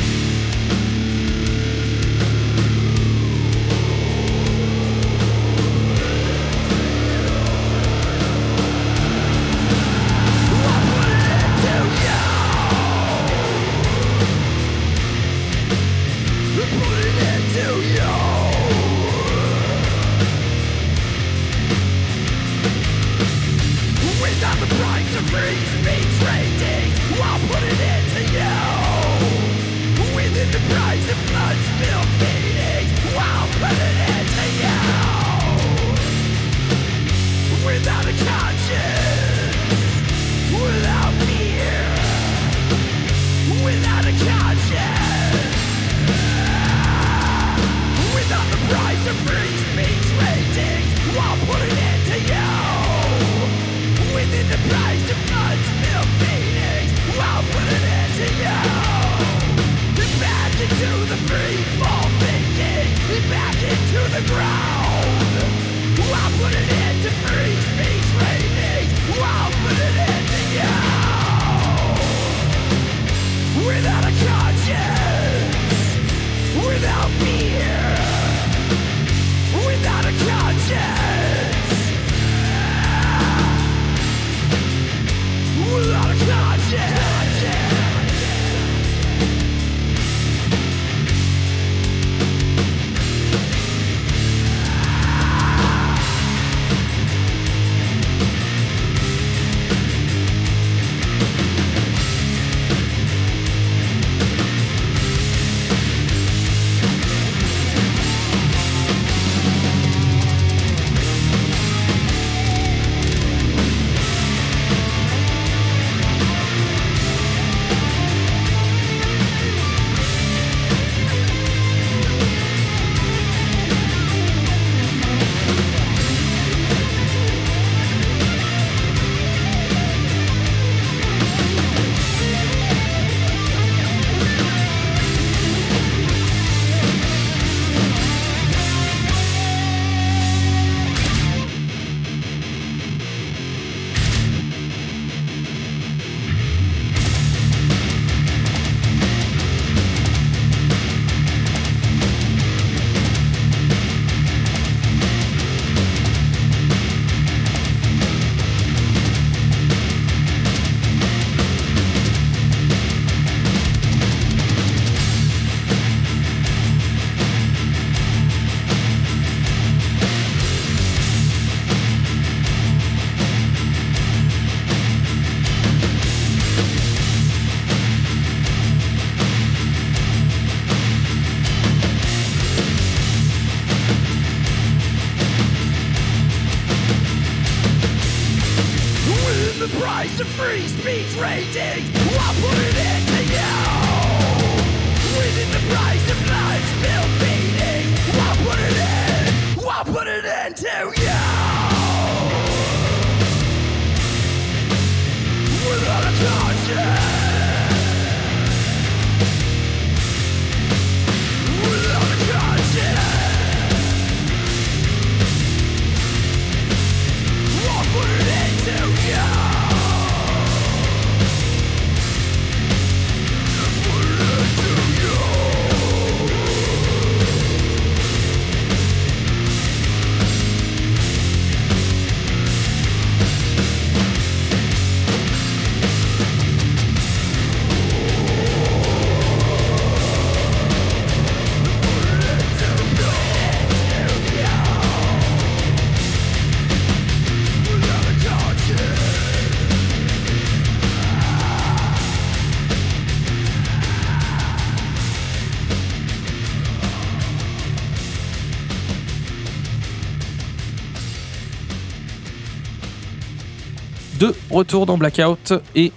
Retour dans Blackout et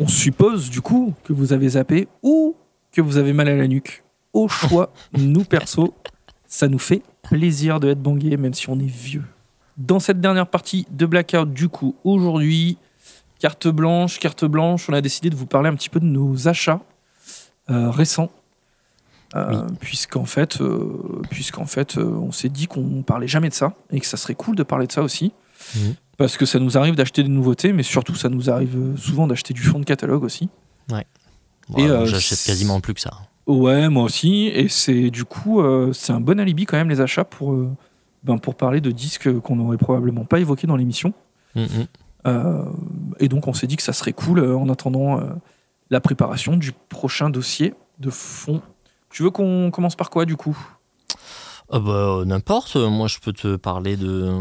on suppose du coup que vous avez zappé ou que vous avez mal à la nuque. Au choix, nous perso, ça nous fait plaisir de être bangé même si on est vieux. Dans cette dernière partie de Blackout, du coup, aujourd'hui, carte blanche, carte blanche, on a décidé de vous parler un petit peu de nos achats euh, récents. Euh, Puisqu'en fait, euh, puisqu'en fait on s'est dit qu'on parlait jamais de ça et que ça serait cool de parler de ça aussi. Mhm. Parce que ça nous arrive d'acheter des nouveautés, mais surtout ça nous arrive euh, souvent d'acheter du fond de catalogue aussi. Bon, Et, alors, euh, J'achète quasiment plus que ça. Ouais, moi aussi. Et c'est du coup, euh, c'est un bon alibi quand même les achats pour, euh, ben, pour parler de disques qu'on n'aurait probablement pas évoqués dans l'émission. Mm, mm. Et donc on s'est dit que ça serait cool en attendant la préparation du prochain dossier de fond. Tu veux qu'on commence par quoi du coup? Ah bah, N'importe, moi je peux te parler de,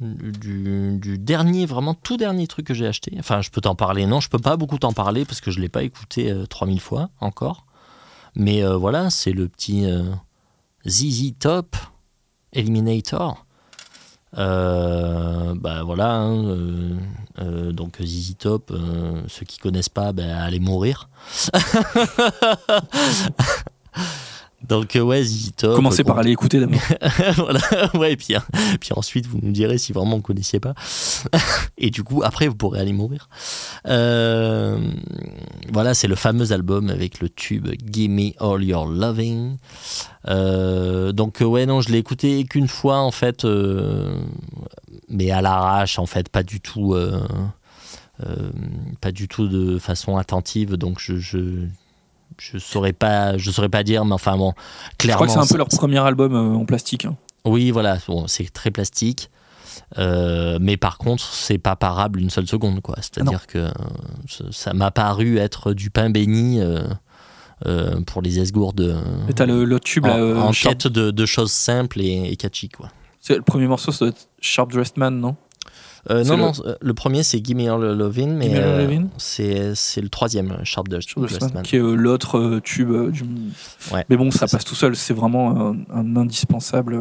du, du dernier, vraiment tout dernier truc que j'ai acheté. Enfin, je peux t'en parler, non, je peux pas beaucoup t'en parler parce que je l'ai pas écouté euh, 3000 fois encore. Mais euh, voilà, c'est le petit euh, ZZ Top Eliminator. Euh, bah voilà, hein, euh, euh, donc ZZ Top, euh, ceux qui connaissent pas, bah, allez mourir. Donc, euh, ouais, ZZ Top. Commencez euh, par aller écouter d'abord. voilà, ouais, et puis, hein, puis ensuite vous nous direz si vraiment vous ne connaissiez pas. et du coup, après vous pourrez aller mourir. Euh, voilà, c'est le fameux album avec le tube Gimme All Your Loving. Euh, donc, ouais, non, je l'ai écouté qu'une fois en fait, euh, mais à l'arrache en fait, pas du tout. euh, euh, pas du tout de façon attentive, donc je, je je saurais pas, je saurais pas dire, mais enfin bon, Je clairement. crois que c'est un peu leur premier album euh, en plastique. hein. Oui, voilà, bon, c'est très plastique. Euh, mais par contre, c'est pas parable une seule seconde, quoi. C'est-à-dire que euh, ça- m'a paru être du pain béni euh, pour les esgourdes Et t'as le- tube en, là, en quête de, de choses simples et, et catchy, quoi. c'est le premier morceau, ça doit être Sharp Dressed Man, non? Euh, non, le- non, euh, le premier c'est Gimme All Lovin', mais euh, c'est le troisième, euh, Sharp Dust qui est l'autre tube du. Ouais, Mais bon, ça passe tout seul. C'est vraiment un, un indispensable.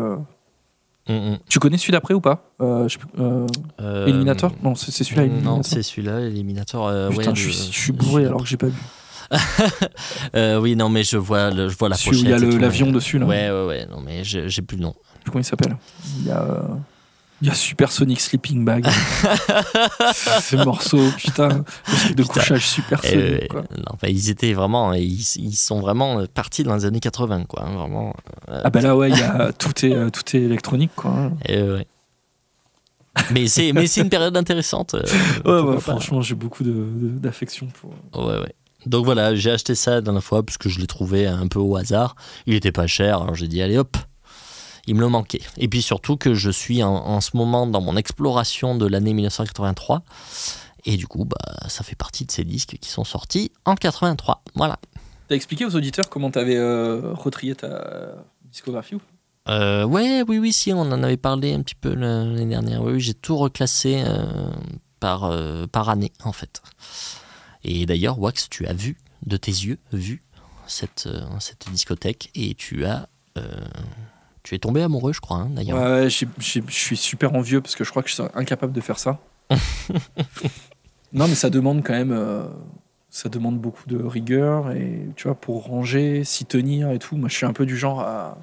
Mm, mm. Tu connais celui d'après ou pas? Euh, je euh, Euh, Eliminator? Non, c'est celui-là. Non, c'est celui-là, Eliminator. euh, Putain, ouais, je, suis, je suis bourré alors que j'ai pas vu. Oui, non, mais je vois, le- je vois la Celui où pochette. il y a l'avion dessus, là. Ouais, ouais, ouais. Non, mais j'ai plus le nom. Comment il s'appelle. Il y a. Il y a Supersonic Sleeping Bag. Ce morceau, putain, de Putain. couchage supersonique. Euh, quoi. non, ils étaient vraiment, ils, ils sont vraiment partis dans les années 80, quoi. hein, vraiment. euh, Ah bah là ouais, y a, tout, est, euh, tout est électronique quoi. hein. euh, ouais. mais c'est, mais c'est une période intéressante. euh, Ouais, franchement j'ai beaucoup d'affection pour... Ouais, ouais. Donc voilà, j'ai acheté ça la dernière fois parce que je l'ai trouvé un peu au hasard. Il était pas cher, alors j'ai dit allez hop. Il me le manquait. Et puis surtout que je suis en, en ce moment dans mon exploration de l'année 1983. Et du coup, bah, ça fait partie de ces disques qui sont sortis en 83. Voilà. T'as expliqué aux auditeurs comment t'avais euh, retrié ta discographie ou? Euh, ouais, oui, oui, si, on en avait parlé un petit peu l'année dernière. Oui, oui, j'ai tout reclassé euh, par, euh, par année, en fait. Et d'ailleurs, Wax, tu as vu, de tes yeux, vu cette, cette discothèque et tu as. Tu es tombé amoureux, je crois, hein, d'ailleurs. Ouais, je suis super envieux parce que je crois que je suis incapable de faire ça. non mais ça demande quand même... euh, ça demande beaucoup de rigueur et tu vois, pour ranger, s'y tenir et tout, moi je suis un peu du genre à...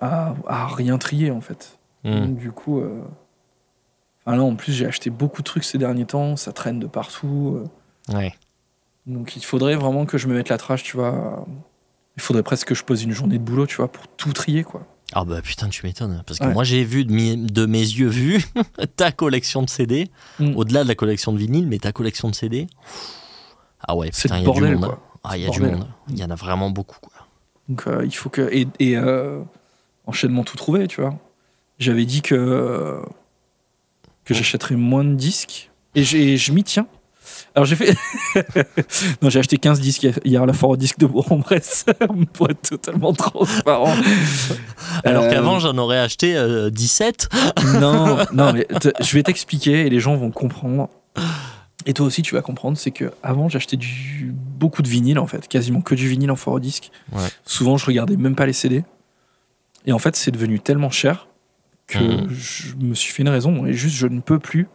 à, à rien trier en fait. Hmm. Donc, du coup, euh... en plus, j'ai acheté beaucoup de trucs ces derniers temps, ça traîne de partout. euh. Ouais. Donc, il faudrait vraiment que je me mette la trache, tu vois. Il faudrait presque que je pose une journée de boulot, tu vois, pour tout trier, quoi. Ah bah putain, tu m'étonnes. Parce que Ouais. moi, j'ai vu de, mes yeux vus ta collection de CD, Mm. au-delà de la collection de vinyle, mais ta collection de CD. Ah ouais, putain, il y a du monde. quoi. hein. Ah, il y a du monde. Il y en a vraiment beaucoup, quoi. Donc, euh, il faut que. Et, et euh, enchaînement tout trouvé, tu vois. J'avais dit que. que j'achèterais moins de disques. Et, je m'y tiens. Alors, j'ai fait. non, j'ai acheté 15 disques hier à la foire disque de Bourg-en-Bresse, pour être totalement transparent. Alors Euh, qu'avant, j'en aurais acheté euh, 17. non, non, mais je vais t'expliquer et les gens vont comprendre. Et toi aussi, tu vas comprendre. C'est que avant, j'achetais du beaucoup de vinyle en fait, quasiment que du vinyle en au disque. Ouais. Souvent, je regardais même pas les CD. Et en fait, c'est devenu tellement cher que Mhm. je me suis fait une raison et juste je ne peux plus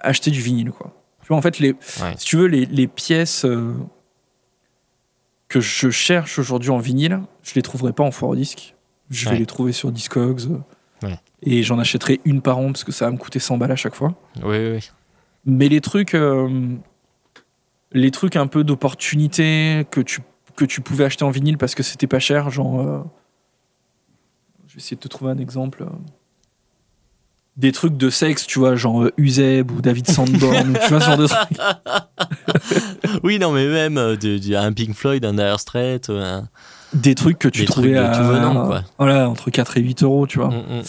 acheter du vinyle quoi. Vois, en fait, les, Ouais. si tu veux, les, les pièces euh, que je cherche aujourd'hui en vinyle, je les trouverai pas en au disque. Je vais les trouver sur Discogs. euh, Ouais. Et j'en achèterai une par an parce que ça va me coûter 100 balles à chaque fois. Oui, oui, oui. Mais les trucs, euh, les trucs un peu d'opportunité que tu, que tu pouvais acheter en vinyle parce que c'était pas cher, genre. euh, je vais essayer de te trouver un exemple. Des trucs de sexe, tu vois, genre euh, Uzeb ou David Sanborn, ou tu vois, ce genre de trucs. Oui, non, mais même euh, un Pink Floyd, un Dire Straits, euh, Des trucs que tu trouvais à. tout venant, quoi. Voilà, entre 4 et 8 euros, tu vois. Mm,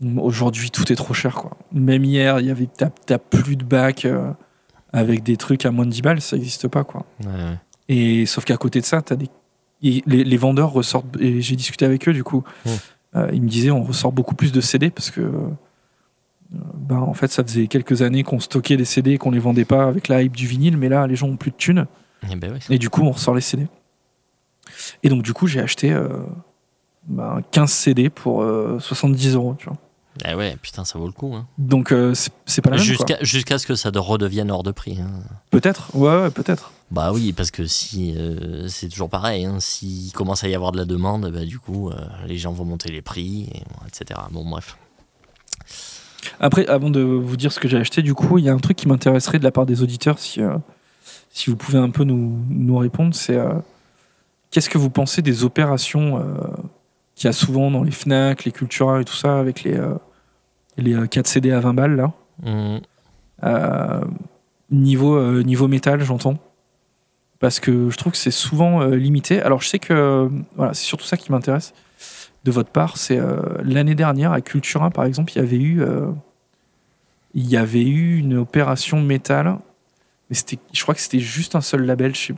mm, mm. Aujourd'hui, tout est trop cher, quoi. Même hier, il y avait t'as, plus de bac euh, avec des trucs à moins de 10 balles, ça n'existe pas, quoi. Ouais, ouais. Et sauf qu'à côté de ça, t'as des... et les, les vendeurs ressortent. Et j'ai discuté avec eux, du coup. Ils me disaient, on ressort beaucoup plus de CD parce que. Ben, en fait, ça faisait quelques années qu'on stockait des CD et qu'on les vendait pas avec la hype du vinyle, mais là, les gens ont plus de thunes. Eh ben ouais. Et du coup, on ressort les CD. Et donc, du coup, j'ai acheté euh, ben, 15 CD pour euh, 70 euros, tu vois. Eh ouais, putain, ça vaut le coup. Hein. Donc, euh, c'est pas la. Jusqu'à ce que ça de redevienne hors de prix. hein. Peut-être, ouais, ouais, peut-être. Bah oui, parce que si euh, c'est toujours pareil, hein, s'il commence à y avoir de la demande, bah, du coup, euh, les gens vont monter les prix, et, etc. Bon, bref. Après, avant de vous dire ce que j'ai acheté, du coup, il y a un truc qui m'intéresserait de la part des auditeurs, si, euh, si vous pouvez un peu nous, nous répondre, c'est euh, qu'est-ce que vous pensez des opérations euh, qu'il y a souvent dans les FNAC, les Cultura et tout ça, avec les, les euh, 4 CD à 20 balles, là Euh, niveau, niveau métal, j'entends. Parce que je trouve que c'est souvent limité. Alors, je sais que voilà, c'est surtout ça qui m'intéresse de votre part. C'est euh, l'année dernière à Cultura, par exemple, il y avait eu, euh, il y avait eu une opération métal. Mais c'était, je crois que c'était juste un seul label. je sais-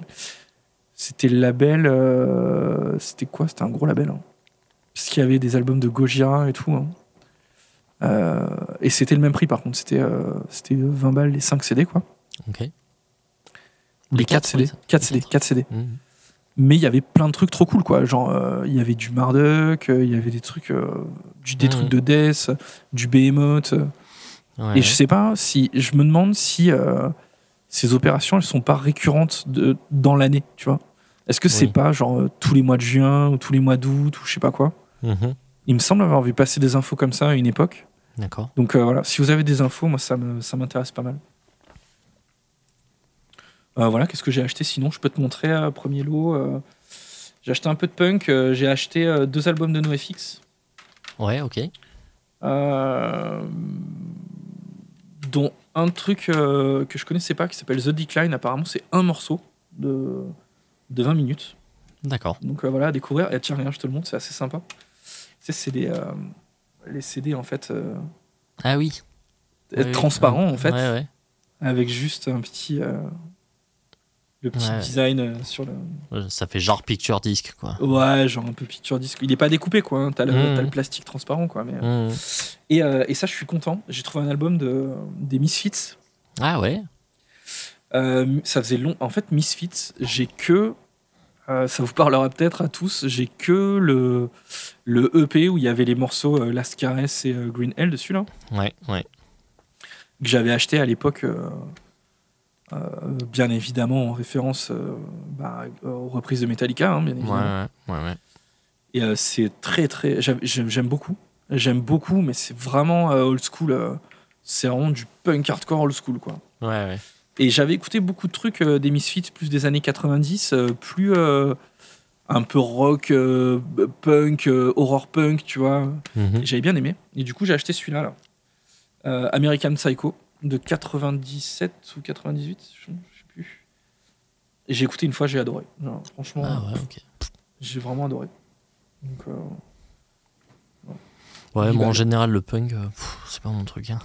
C'était le label. euh, c'était quoi? C'était un gros label. hein. Parce qu'il y avait des albums de Gojira et tout. hein. Euh, et c'était le même prix par contre. C'était euh, c'était 20 balles les 5 CD quoi. ok. Les, Les 4 quatre, CD. oui, 4 CD. 4 CD. Mais il y avait plein de trucs trop cool quoi. Genre euh, il y avait du Marduk, euh, il y avait des trucs, euh, du, des Mhm. trucs de Death, du Behemoth. Ouais, Et je sais pas si. Je me demande si euh, ces opérations elles sont pas récurrentes de, dans l'année, tu vois. Est-ce que c'est Oui. pas genre tous les mois de juin ou tous les mois d'août ou je sais pas quoi? Mhm. Il me semble avoir vu passer des infos comme ça à une époque. D'accord. Donc voilà, si vous avez des infos, moi ça m'intéresse pas mal. Euh, voilà, qu'est-ce que j'ai acheté sinon? Je peux te montrer, euh, premier lot. euh, j'ai acheté un peu de punk, j'ai acheté deux albums de NoFX, Ouais, ok. dont un truc que je connaissais pas qui s'appelle The Decline. Apparemment, c'est un morceau de, de 20 minutes. D'accord. Donc euh, voilà, à découvrir. Et tiens, rien, je te le montre, c'est assez sympa. Tu sais, c'est des, euh, les CD en fait euh, Ah oui. Transparents en fait. Ouais, ouais. avec juste un petit le petit Ouais. design euh, sur le Ça fait genre picture disc, quoi. ouais genre un peu picture disc il est pas découpé quoi hein. t'as le, Mhm. t'as le plastique transparent quoi mais euh, Hum. et, euh, et ça je suis content j'ai trouvé un album de des Misfits Ah ouais. Euh, ça faisait long en fait Misfits j'ai que euh, ça vous parlera peut-être à tous j'ai que le le EP où il y avait les morceaux Last Caress et Green Hell dessus là Ouais, ouais. que j'avais acheté à l'époque, euh, bien évidemment en référence euh, bah, aux reprises de Metallica, hein, bien évidemment. ouais, ouais. ouais. Et euh, c'est très très, j'aime- beaucoup, j'aime beaucoup, mais c'est vraiment old school. c'est vraiment du punk hardcore old school quoi. Ouais, ouais. Et j'avais écouté beaucoup de trucs des Misfits plus des années 90, euh, plus un peu rock, punk, horror punk, tu vois. Et J'avais bien aimé. Et du coup, j'ai acheté celui-là. Là. American Psycho de 97 ou 98, je sais plus. J'ai écouté une fois, j'ai adoré. Genre, franchement, Ah ouais, j'ai vraiment adoré. Donc, euh, Ouais, moi en général, le punk, euh, c'est pas mon truc. Hein.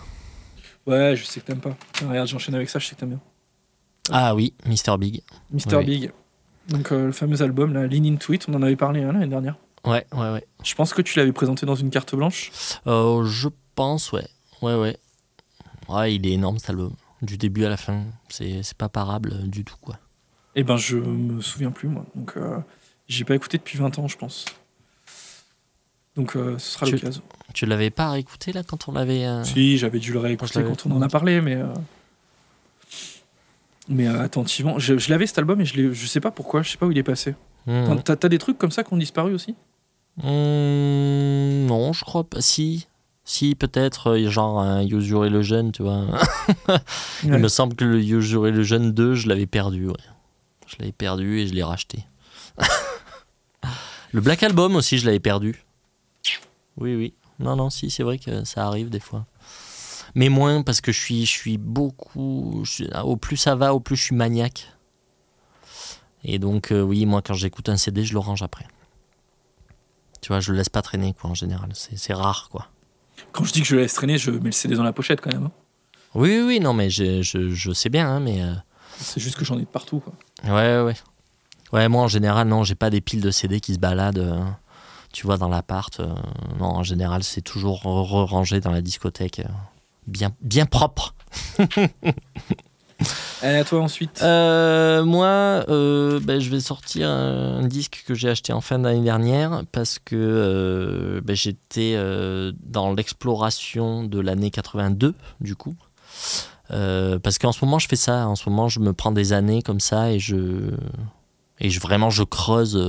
ouais, je sais que t'aimes pas. Tiens, regarde, j'enchaîne avec ça, je sais que t'aimes bien. Ah oui, Mr. Big. Mr. Oui. Big. Donc, euh, le fameux album, là, Lean Into It, on en avait parlé hein, l'année dernière. Ouais, ouais, ouais. Je pense que tu l'avais présenté dans une carte blanche. Je pense, ouais. Ouais, ouais. Ouais, il est énorme cet album. Du début à la fin. C'est pas parable euh, du tout, quoi. Eh ben, je me souviens plus, moi. Donc, euh, j'ai pas écouté depuis 20 ans, je pense. Donc, euh, ce sera l'occasion. Tu l'avais pas réécouté là quand on l'avait. euh, Si, j'avais dû le réécouter quand on en a parlé, mais. euh, Mais attentivement. Je, je l'avais cet album et je, je sais pas pourquoi, je sais pas où il est passé. mhm. T'as des trucs comme ça qui ont disparu aussi? Hum, non, je crois pas. Si. Si, peut-être, euh, genre un Use Your Illusion, tu vois. Il Ouais. me semble que le Use Your Illusion 2, je l'avais perdu, ouais. Je l'avais perdu et je l'ai racheté. le Black Album aussi, je l'avais perdu. Oui, oui. Non, non, si, c'est vrai que ça arrive des fois. Mais moins parce que je suis, je suis beaucoup. je suis- au plus ça va, au plus je suis maniaque. Et donc, euh, oui, moi, quand j'écoute un CD, je le range après. Tu vois, je le laisse pas traîner, quoi, en général. C'est rare, quoi. Quand je dis que je laisse traîner, je mets le CD dans la pochette quand même. hein. Oui, oui, oui, non, mais je, je, je sais bien, hein, mais. euh, C'est juste que j'en ai de partout. Quoi. Ouais, ouais. Ouais, moi en général, non, j'ai pas des piles de CD qui se baladent, euh, tu vois, dans l'appart. euh, non, en général, c'est toujours re- rangé dans la discothèque. euh, bien, bien propre. Allez, à toi ensuite. Euh, moi, euh, ben, je vais sortir un disque que j'ai acheté en fin d'année dernière parce que euh, ben, j'étais dans l'exploration de l'année 82, du coup. Parce qu'en ce moment, je fais ça. En ce moment, je me prends des années comme ça et je. Et je, vraiment, je creuse.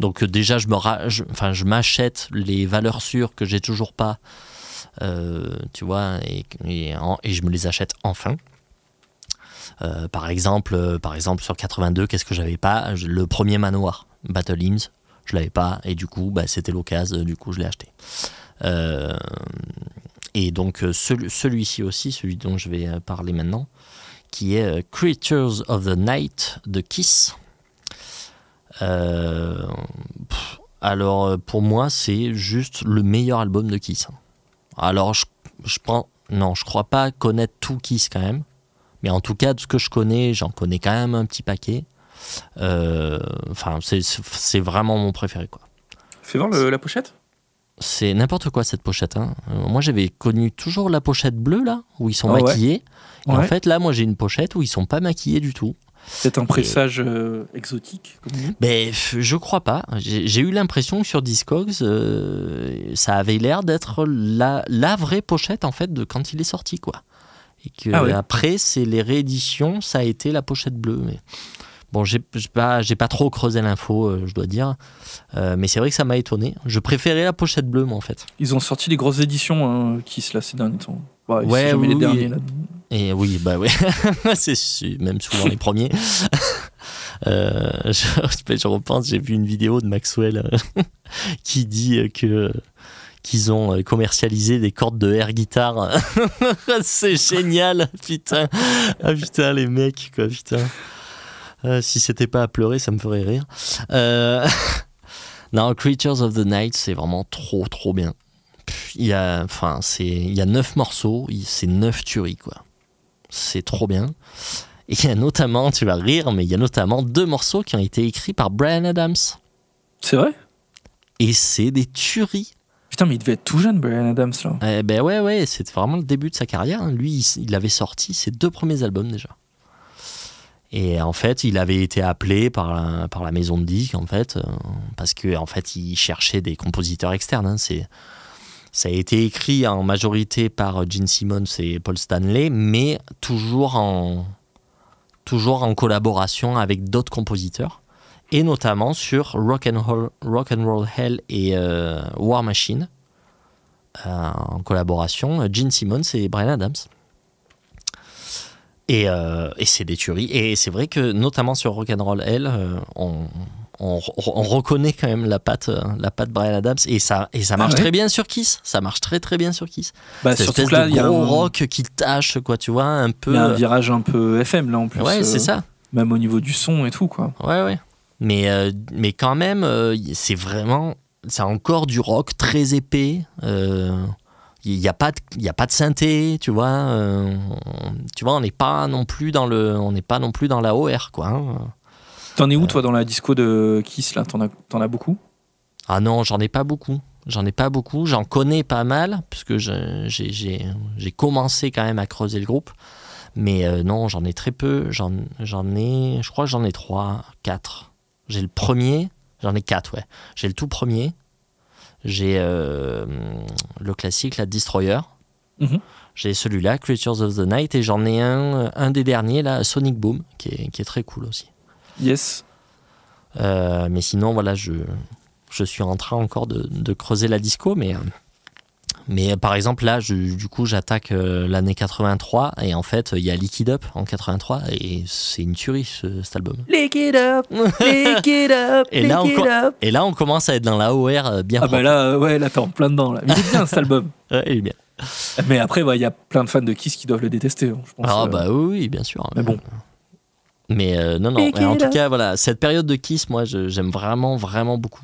donc, déjà, je je- enfin, je m'achète les valeurs sûres que j'ai toujours pas. tu vois, et, et je me les achète enfin. Euh, par exemple, euh, par exemple sur 82, qu'est-ce que j'avais pas? Le premier manoir, Battle Hymns, je l'avais pas et du coup, bah, c'était l'occasion. Du coup, je l'ai acheté. Euh, et donc euh, celui- celui-ci aussi, celui dont je vais euh, parler maintenant, qui est euh, Creatures of the Night de Kiss. Euh, alors euh, pour moi, c'est juste le meilleur album de Kiss. Alors je, pense, non, je crois pas connaître tout Kiss quand même, mais en tout cas de ce que je connais, j'en connais quand même un petit paquet. Euh, Enfin, c'est- vraiment mon préféré quoi Fais voir le- la pochette? c'est n'importe quoi cette pochette. hein. Euh, moi j'avais connu toujours la pochette bleue là, où ils sont Ah ouais. maquillés. Et en fait là moi j'ai une pochette où ils sont pas maquillés du tout. C'est un pressage euh, exotique, comme dit? Mais f- je crois pas. J'ai j'ai eu l'impression que sur Discogs, euh, ça avait l'air d'être la, la vraie pochette en fait de quand il est sorti quoi. Et que Ah ouais. après c'est les rééditions, ça a été la pochette bleue. Mais bon, j'ai pas j'ai pas trop creusé l'info, euh, je dois dire. Euh, mais c'est vrai que ça m'a étonné. Je préférais la pochette bleue moi en fait. Ils ont sorti des grosses éditions euh, Kiss là ces derniers temps. Ouais, Ouais, oui, les derniers là. Et oui, bah oui, c'est même souvent les premiers. Euh, je, je repense, j'ai vu une vidéo de Maxwell qui dit que qu'ils ont euh, commercialisé des cordes de air guitare. c'est génial, putain. Ah putain, les mecs, quoi, putain. Euh, si c'était pas à pleurer, ça me ferait rire. Euh, non, Creatures of the Night, c'est vraiment trop, trop bien. Il y a, enfin, c'est, il y a neuf morceaux, c'est neuf tueries, quoi. C'est trop bien. Et il y a notamment, tu vas rire, mais il y a notamment deux morceaux qui ont été écrits par Brian Adams. C'est vrai? Et c'est des tueries. Il devait être tout jeune, Brian Adams là. Eh ben ouais, ouais, c'est vraiment le début de sa carrière. Lui, il, avait sorti ses deux premiers albums déjà. Et en fait, il avait été appelé par la, maison de disques, en fait, euh, parce que en fait, il cherchait des compositeurs externes. hein. C'est, ça a été écrit en majorité par Gene Simmons et Paul Stanley, mais toujours en, toujours en collaboration avec d'autres compositeurs, et notamment sur Rock and Roll, Rock and Roll Hell et euh, War Machine euh, en collaboration, Gene Simmons et Brian Adams. Et, euh, et c'est des tueries. Et c'est vrai que notamment sur Rock'n'Roll Hell, euh, on, on, on reconnaît quand même la patte, la patte Brian Adams. Et ça, et ça marche Ah ouais très bien sur Kiss. Ça marche très très bien sur Kiss. Bah, Cette surtout espèce là, de il y, a gros un- rock qui tâche, quoi, tu vois, un peu. il y a un virage un peu FM là en plus. ouais, euh, c'est ça. Même au niveau du son et tout quoi. Ouais, ouais. Mais, euh, mais quand même, euh, c'est vraiment. C'est encore du rock très épais. euh, Il n'y a, pas de- y a pas de synthé, tu vois. euh, on- tu vois, on n'est pas non plus dans le, on n'est pas non plus dans la OR, quoi. hein. T'en es où toi dans la disco de Kiss là? T'en as, as beaucoup? Ah non, j'en ai pas beaucoup. J'en ai pas beaucoup. J'en connais pas mal, puisque j'ai- commencé quand même à creuser le groupe. Mais euh, non, j'en ai très peu. J'en j'en ai, je crois que j'en ai trois, quatre. J'ai le premier, j'en ai quatre, ouais. J'ai le tout premier. J'ai euh, le classique, la Destroyer. Mhm. J'ai celui-là, Creatures of the Night, et j'en ai un, un des derniers, là, Sonic Boom, qui est, qui est très cool aussi. Yes. Euh, mais sinon, voilà, je, je suis en train encore de, de creuser la disco. Mais, euh, mais euh, par exemple, là, je- du coup, j'attaque euh, l'année 83. Et en fait, il y a Lick It Up en 83. Et c'est une tuerie, ce- cet album. Lick it up, lick it up, Et là, on up. Et là, on commence à être dans la OR euh, bien Ah bah propre. là, euh, ouais, là t'es en plein dedans là. Il est bien cet album. Ouais, il est bien. Mais après, bah, il y a plein de fans de Kiss qui doivent le détester. hein, je pense, Ah bah oui, bien sûr. Mais bon. Mais euh, non, non. Mais en tout cas, voilà, cette période de Kiss, moi, j'aime vraiment, vraiment beaucoup.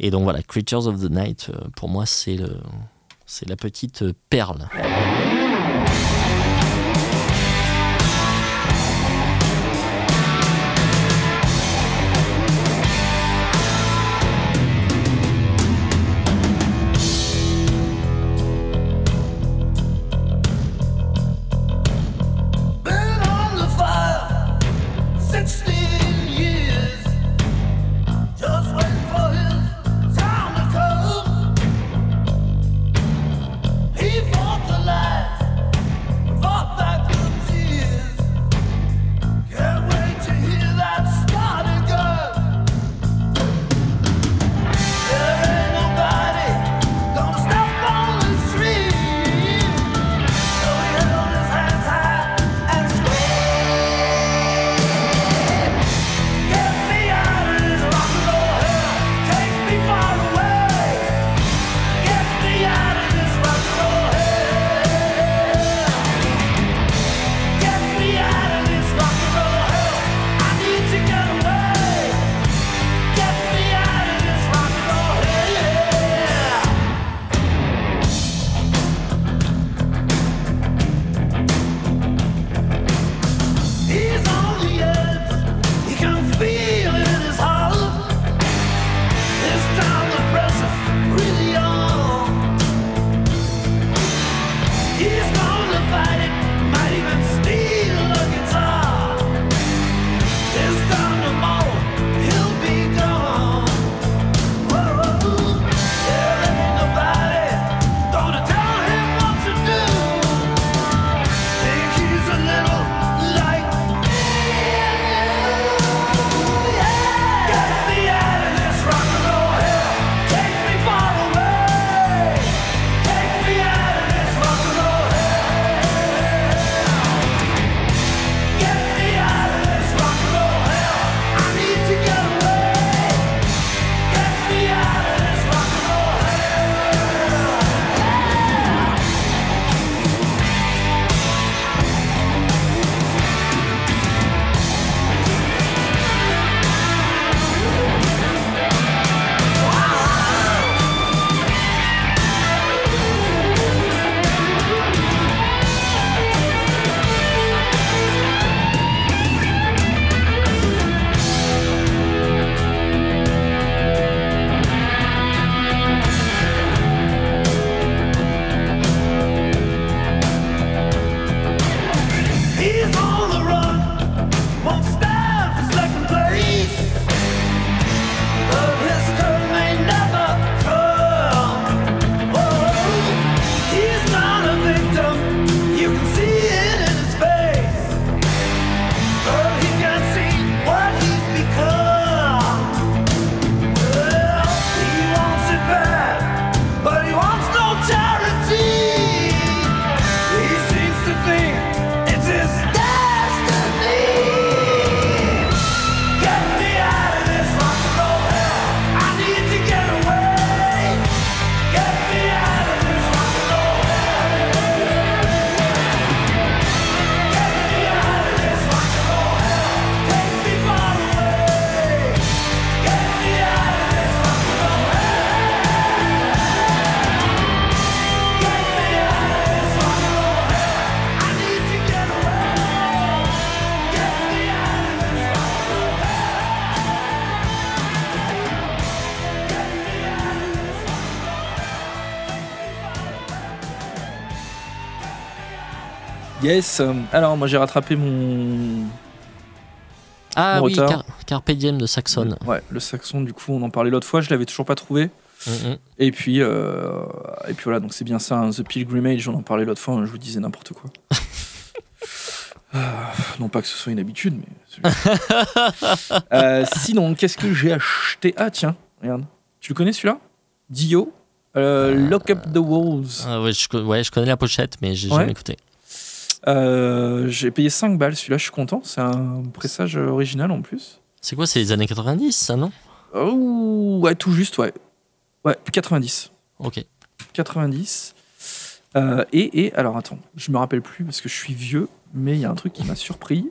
Et donc voilà, Creatures of the Night, pour moi, c'est le, c'est la petite perle. Yes. euh, Alors, moi, j'ai rattrapé mon. Ah Mon oui. Car- Carpe Diem de Saxon. Ouais, le saxon, du coup, on en parlait l'autre fois. Je l'avais toujours pas trouvé. Mhm. Et puis, euh, et puis voilà, donc c'est bien ça. hein, The Pilgrimage, on en parlait l'autre fois. hein, je vous disais n'importe quoi. Ah, non pas que ce soit une habitude, mais. Euh, sinon, qu'est-ce que j'ai acheté? Ah tiens, regarde. Tu le connais celui-là? Dio? euh, Lock Up the Walls. Ouais, je, co- ouais, je connais la pochette, mais j'ai Ouais. jamais écouté. Euh, j'ai payé 5 balles, celui-là, je suis content. C'est un pressage original en plus. C'est quoi, c'est les années 90, ça, non? Oh, ouais, tout juste, ouais. Ouais, 90. Ok. 90. Euh, et, et, alors attends, je me rappelle plus parce que je suis vieux, mais il y a un truc qui m'a surpris.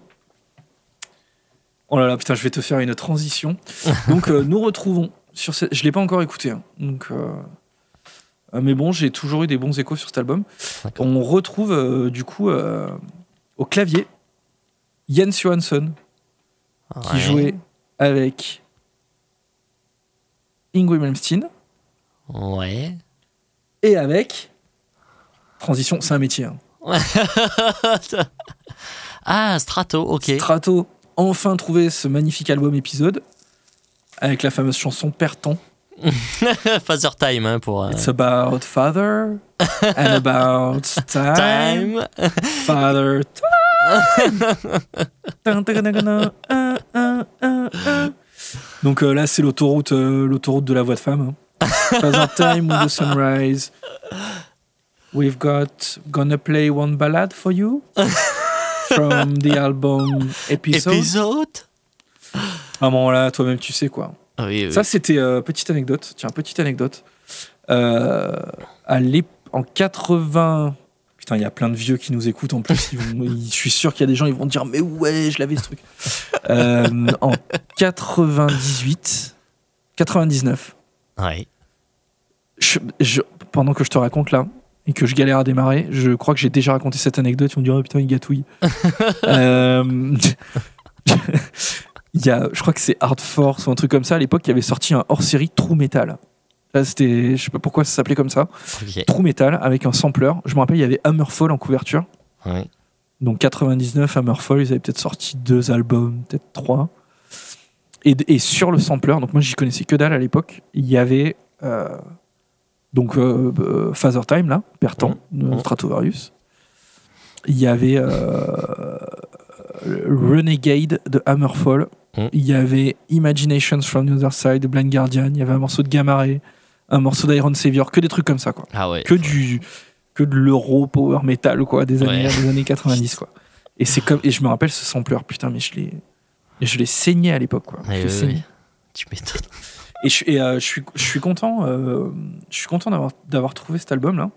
Oh là là, putain, je vais te faire une transition. Donc, euh, nous retrouvons sur cette. Je l'ai pas encore écouté, hein. donc. euh, mais bon, j'ai toujours eu des bons échos sur cet album. On retrouve euh, du coup euh, au clavier Jens Johansson qui jouait avec Ingrid Malmsteen Ouais. et avec transition, c'est un métier. hein. ah, Strato, ok. Strato enfin trouvé ce magnifique album épisode avec la fameuse chanson Perton. Father Time, hein, pour. euh, It's about father and about time. time. Father time. Donc euh, là, c'est l'autoroute, euh, l'autoroute de la voix de femme. hein. Father time with the sunrise. We've got gonna play one ballad for you from the album episode. Épisode À un moment là, toi-même, tu sais quoi. Oui, oui. Ça, c'était euh, petite anecdote. Tiens, petite anecdote. Euh, à en 80. Putain, il y a plein de vieux qui nous écoutent en plus. Ils vont- ils- je suis sûr qu'il y a des gens, ils vont dire Mais ouais, je l'avais ce truc. Euh, en 98, 99, Ouais. je- je- pendant que je te raconte là, et que je galère à démarrer, je crois que j'ai déjà raconté cette anecdote. Ils vont dire Oh putain, il gâtouille. Euh, il y a, je crois que c'est Hard Force ou un truc comme ça. À l'époque, il y avait sorti un hors série True Metal. Là, c'était, je sais pas pourquoi ça s'appelait comme ça. Ok. True Metal avec un sampler. Je me rappelle, il y avait Hammerfall en couverture. Ouais. Donc 99, Hammerfall, ils avaient peut-être sorti deux albums, peut-être trois. Et, et sur le sampler, donc moi j'y connaissais que dalle à l'époque, il y avait euh, donc euh, euh, Father Time là, Pertan, de. Stratovarius. Il y avait euh, Renegade de Hammerfall. Mhm. Il y avait Imaginations from the Other Side de Blind Guardian. Il y avait un morceau de Gamma Ray, un morceau d'Iron Savior, que des trucs comme ça quoi Ah ouais. que du que de l'euro power metal quoi des années Ouais. des années 90 quoi et c'est comme et je me rappelle ce sampler putain mais je l'ai je l'ai saigné à l'époque quoi Je ouais. Tu m'étonnes. et, je, et, euh, je suis je suis content euh, je suis content d'avoir d'avoir trouvé cet album là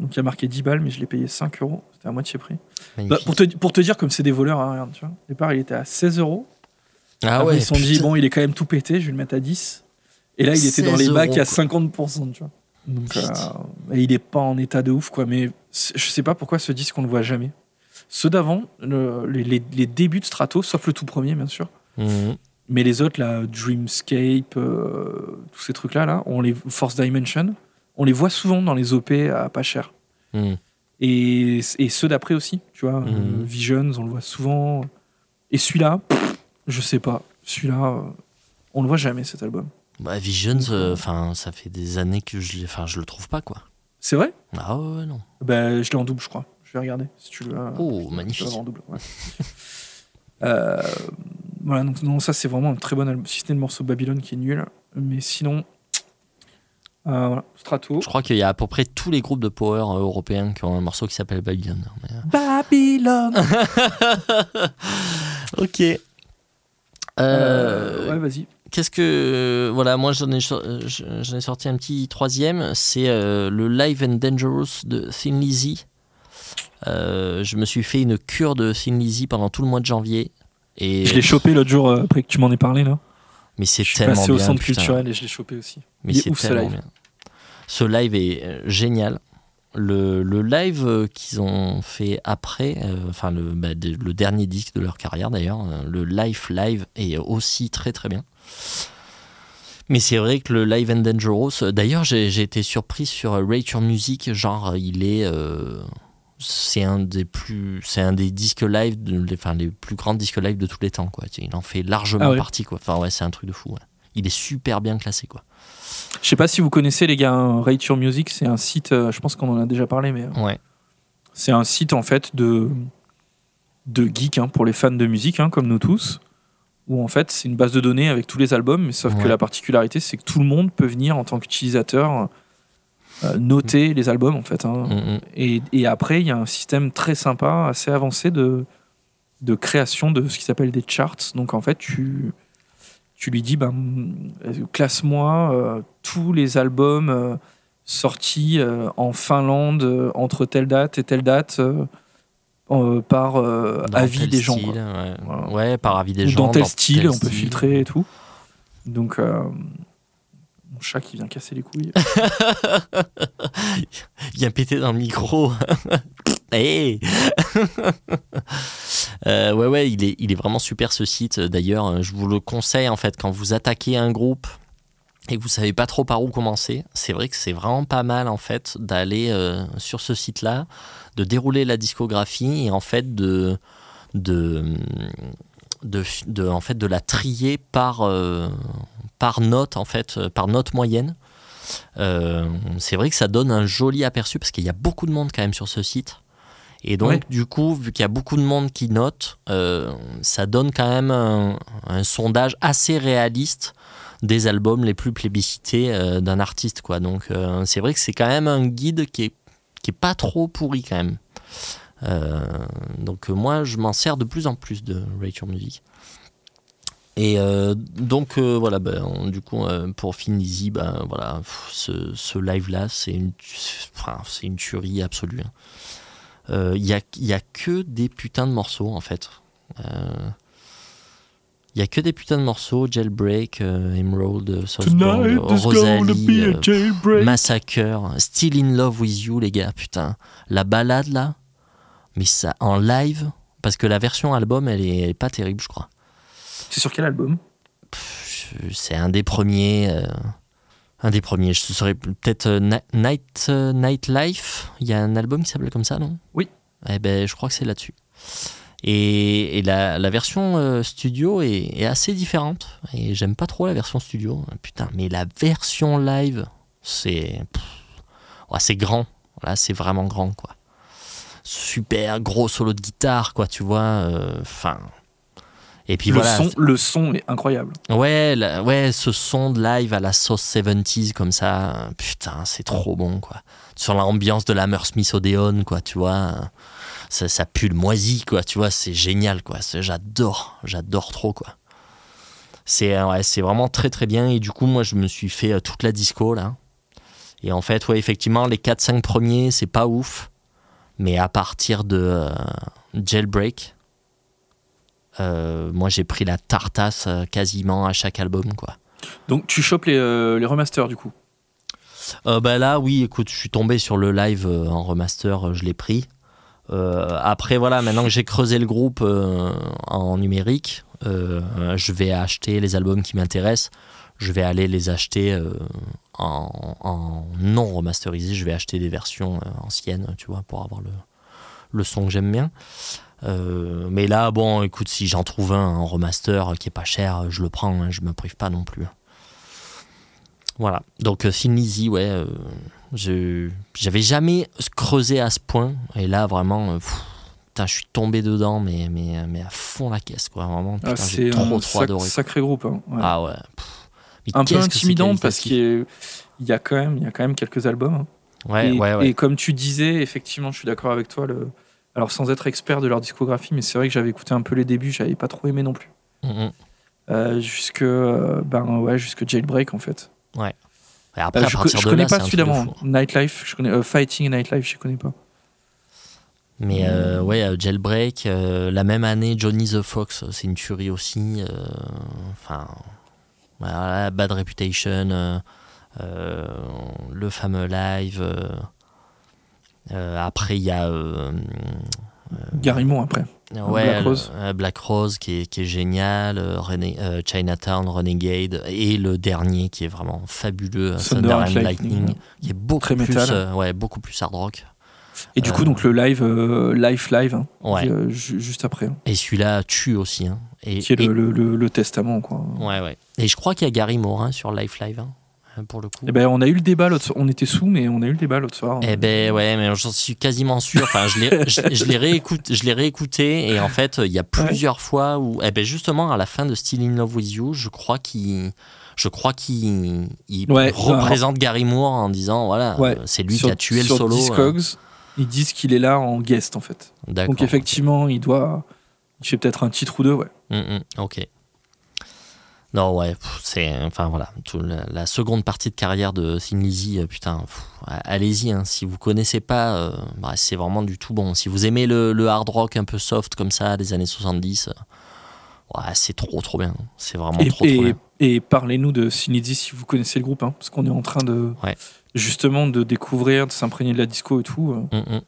donc il a marqué 10 balles mais je l'ai payé 5 euros c'était à moitié prix Bah, pour, te, pour te dire comme c'est des voleurs hein, regarde tu vois au départ il était à 16 euros ah Après, ouais. ils se sont dit bon il est quand même tout pété je vais le mettre à 10 et là il était dans 16 les bacs à euros, 50% tu vois. Donc euh, et il est pas en état de ouf quoi. Mais je sais pas pourquoi ce disque on le voit jamais. Ceux d'avant le- les, les- les débuts de Strato sauf le tout premier bien sûr. Mhm. mais les autres là Dreamscape euh, tous ces trucs là on les Force Dimension on les voit souvent dans les OP à pas cher. Mhm. et, et ceux d'après aussi tu vois euh, Visions on le voit souvent. Et celui-là je sais pas celui-là euh, on le voit jamais cet album Bah, Visions, euh, enfin, ça fait des années que je, enfin, je le trouve pas quoi. c'est vrai? Ah ouais, non. Ben, je l'ai en double, je crois. Je vais regarder si tu le. Oh, magnifique. en double. ouais. Euh, voilà, donc non, ça c'est vraiment un très bon album. Si ce n'est le morceau Babylone qui est nul, mais sinon, euh, voilà, Strato. Je crois qu'il y a à peu près tous les groupes de power européens qui ont un morceau qui s'appelle Babylon. Mais, Babylone. Ok. Euh, Euh, ouais, vas-y. Qu'est-ce que. Voilà, moi j'en ai, euh, j'en ai sorti un petit troisième. C'est euh, le Live and Dangerous de Thin Lizzy. Euh, je me suis fait une cure de Thin Lizzy pendant tout le mois de janvier. Et... Je l'ai chopé l'autre jour après que tu m'en aies parlé là. Mais c'est Je suis tellement passé au bien, centre putain. culturel et je l'ai chopé aussi. Mais c'est ce tellement live? bien. Ce live est génial. Le, le live euh, qu'ils ont fait après, euh, enfin le, bah, de- le dernier disque de leur carrière d'ailleurs, euh, le Life Live est aussi très très bien. Mais c'est vrai que le Live and Dangerous, d'ailleurs j'ai été surpris sur Rate Your Music, genre il est, euh, c'est un des plus, c'est un des disques live, de, enfin les plus grands disques live de tous les temps, quoi. Il en fait largement Ah ouais. partie, quoi. Enfin ouais, c'est un truc de fou. ouais. Il est super bien classé, quoi. Je sais pas si vous connaissez les gars, hein, Rate Your Music, c'est un site, euh, je pense qu'on en a déjà parlé, mais euh, Ouais. c'est un site en fait de, de geeks hein, pour les fans de musique, hein, comme nous tous, où en fait c'est une base de données avec tous les albums, mais sauf que la particularité c'est que tout le monde peut venir en tant qu'utilisateur euh, noter les albums en fait. hein. Mm, mm. Et, et après, il y a un système très sympa, assez avancé de, de création de ce qui s'appelle des charts. Donc en fait, tu, tu lui dis, ben, euh, classe-moi euh, tous les albums euh, sortis en Finlande entre telle date et telle date euh, par euh, avis des gens. style. Ouais. Voilà. Ouais, par avis des Ou gens. dans tel style, tel on peut style. filtrer et tout. Donc, euh, mon chat qui vient casser les couilles. Il vient péter dans le micro. Hey Euh, ouais, ouais, il est, il est vraiment super ce site. D'ailleurs, euh, je vous le conseille en fait quand vous attaquez un groupe et que vous savez pas trop par où commencer. C'est vrai que c'est vraiment pas mal en fait d'aller euh, sur ce site-là, de dérouler la discographie et en fait de de de, en fait de la trier par par note en fait euh, par note moyenne. Euh, c'est vrai que ça donne un joli aperçu parce qu'il y a beaucoup de monde quand même sur ce site. Et donc, du coup, vu qu'il y a beaucoup de monde qui note, euh, ça donne quand même un, un sondage assez réaliste des albums les plus plébiscités euh, d'un artiste. Quoi. Donc, c'est vrai que c'est quand même un guide qui est, qui est pas trop pourri quand même. Donc, moi, je m'en sers de plus en plus de Rate Your Music. Et euh, donc euh, voilà, on- du coup euh, pour Fin Easy, ben, voilà, pff, ce, ce live-là, c'est une, enfin, c'est une tuerie absolue. hein. Il y, a, il y a que des putains de morceaux en fait. Il y a que des putains de morceaux, Jailbreak, Emerald, Southbound, Rosalie. Massacre, Still in Love with You, les gars, putain. La balade là, mais ça en live, parce que la version album, elle est, elle est pas terrible, je crois. C'est sur quel album? C'est un des premiers. euh, un des premiers. Je serais peut-être euh, Night, euh, Nightlife. Il y a un album qui s'appelle comme ça, non? Oui. Eh ben, je crois que c'est là-dessus. Et, et la, la version euh, studio est, est assez différente. Et j'aime pas trop la version studio. Putain, mais la version live, c'est. ouais, c'est grand. Là, c'est vraiment grand, quoi. Super gros solo de guitare, quoi, tu vois. Enfin. Et puis le, voilà. son, le son est incroyable. Ouais, la- ouais, ce son de live à la sauce 70s comme ça, putain, c'est trop bon, quoi. Sur l'ambiance de la Smith Odeon, quoi, tu vois. Ça, ça pue le moisi, quoi, tu vois, c'est génial, quoi. J'adore, j'adore trop, quoi. C'est euh, ouais, c'est vraiment très, très bien. Et du coup, moi, je me suis fait euh, toute la disco, là. Et en fait, ouais, effectivement, les 4-5 premiers, c'est pas ouf. Mais à partir de euh, Jailbreak, euh, moi, j'ai pris la tartasse euh, quasiment à chaque album, quoi. Donc tu chopes les, euh, les remasters du coup. Bah là, oui, écoute, je suis tombé sur le live en remaster, je l'ai pris. Après, voilà, maintenant que j'ai creusé le groupe en numérique, je vais acheter les albums qui m'intéressent. Je vais aller les acheter euh, en, en non remasterisé. Je vais acheter des versions euh, anciennes, tu vois, pour avoir le, le son que j'aime bien. Euh, mais là, bon, écoute, si j'en trouve un en remaster qui est pas cher, je le prends, hein, je me prive pas non plus. Voilà. Donc, euh, Thin Lizzy, ouais, euh, je j'avais jamais creusé à ce point. Et là, vraiment, euh, pff, putain, je suis tombé dedans, mais, mais, mais à fond la caisse, quoi. Vraiment, Ah, putain, c'est j'ai trop, un trop sac- adoré. sacré groupe. hein, ouais. Ah ouais. pff. Un peu intimidant parce qu'il y, a- il y a quand même, il y a quand même quelques albums. hein. Ouais, et, ouais, ouais. et comme tu disais, effectivement, je suis d'accord avec toi. Le... Alors sans être expert de leur discographie, mais c'est vrai que j'avais écouté un peu les débuts, j'avais pas trop aimé non plus. Mm, mm. Euh, jusque, euh, ben ouais, jusque Jailbreak en fait. Et après, Euh, à je, partir je de connais là, pas celui d'avant. Nightlife, je connais. Fighting et Nightlife, je connais pas. Mais euh, ouais, Jailbreak, euh, la même année, Johnny the Fox, c'est une tuerie aussi. euh, Enfin, voilà, Bad Reputation, le fameux live. Euh, euh, après, il y a euh, Garimond après. ouais, Black Rose. euh, Black Rose qui est, qui est génial, euh, Rena- euh, Chinatown, Renegade, et le dernier qui est vraiment fabuleux, euh, Thunder Thunder and Lightning, Lightning, ouais. qui est beaucoup Très plus, métal. euh, ouais, beaucoup plus hard rock. Et du coup, Euh. donc le live, euh, live, live, hein, Ouais. euh, juste après, hein, Et celui-là tue aussi. hein. Et, qui est et- le, le- testament, quoi. Ouais, ouais. Et je crois qu'il y a Gary Morin sur Life Live, hein, pour le coup. Eh ben, on a eu le débat l'autre soir. On était sous, mais on a eu le débat l'autre soir. Eh ben ouais, mais j'en suis quasiment sûr. Enfin, je l'ai, je, je l'ai réécouté, je l'ai réécouté et en fait, il y a plusieurs fois où, eh ben justement, à la fin de Still in Love with You, je crois qu'il, je crois qu'il, il Ouais, représente Gary Moore en disant voilà, Ouais, euh, c'est lui sur, qui a tué le sur solo. hein. Discogs, ils disent qu'il est là en guest, en fait. D'accord. Donc, effectivement, il doit. Il fait peut-être un titre ou deux, ouais. Mm, mm, ok. Non, ouais, c'est. Enfin, voilà. tout la, la seconde partie de carrière de Thin Lizzy, euh, putain, allez-y. hein, si vous connaissez pas, euh, bah, c'est vraiment du tout bon. Si vous aimez le, le hard rock un peu soft comme ça, des années 70, euh, ouais, c'est trop, trop bien. C'est vraiment Et, trop, et- trop bien. et parlez-nous de Sinidzi si vous connaissez le groupe, hein, parce qu'on est en train de. Ouais. Justement, de découvrir, de s'imprégner de la disco et tout. euh. Mm, mm.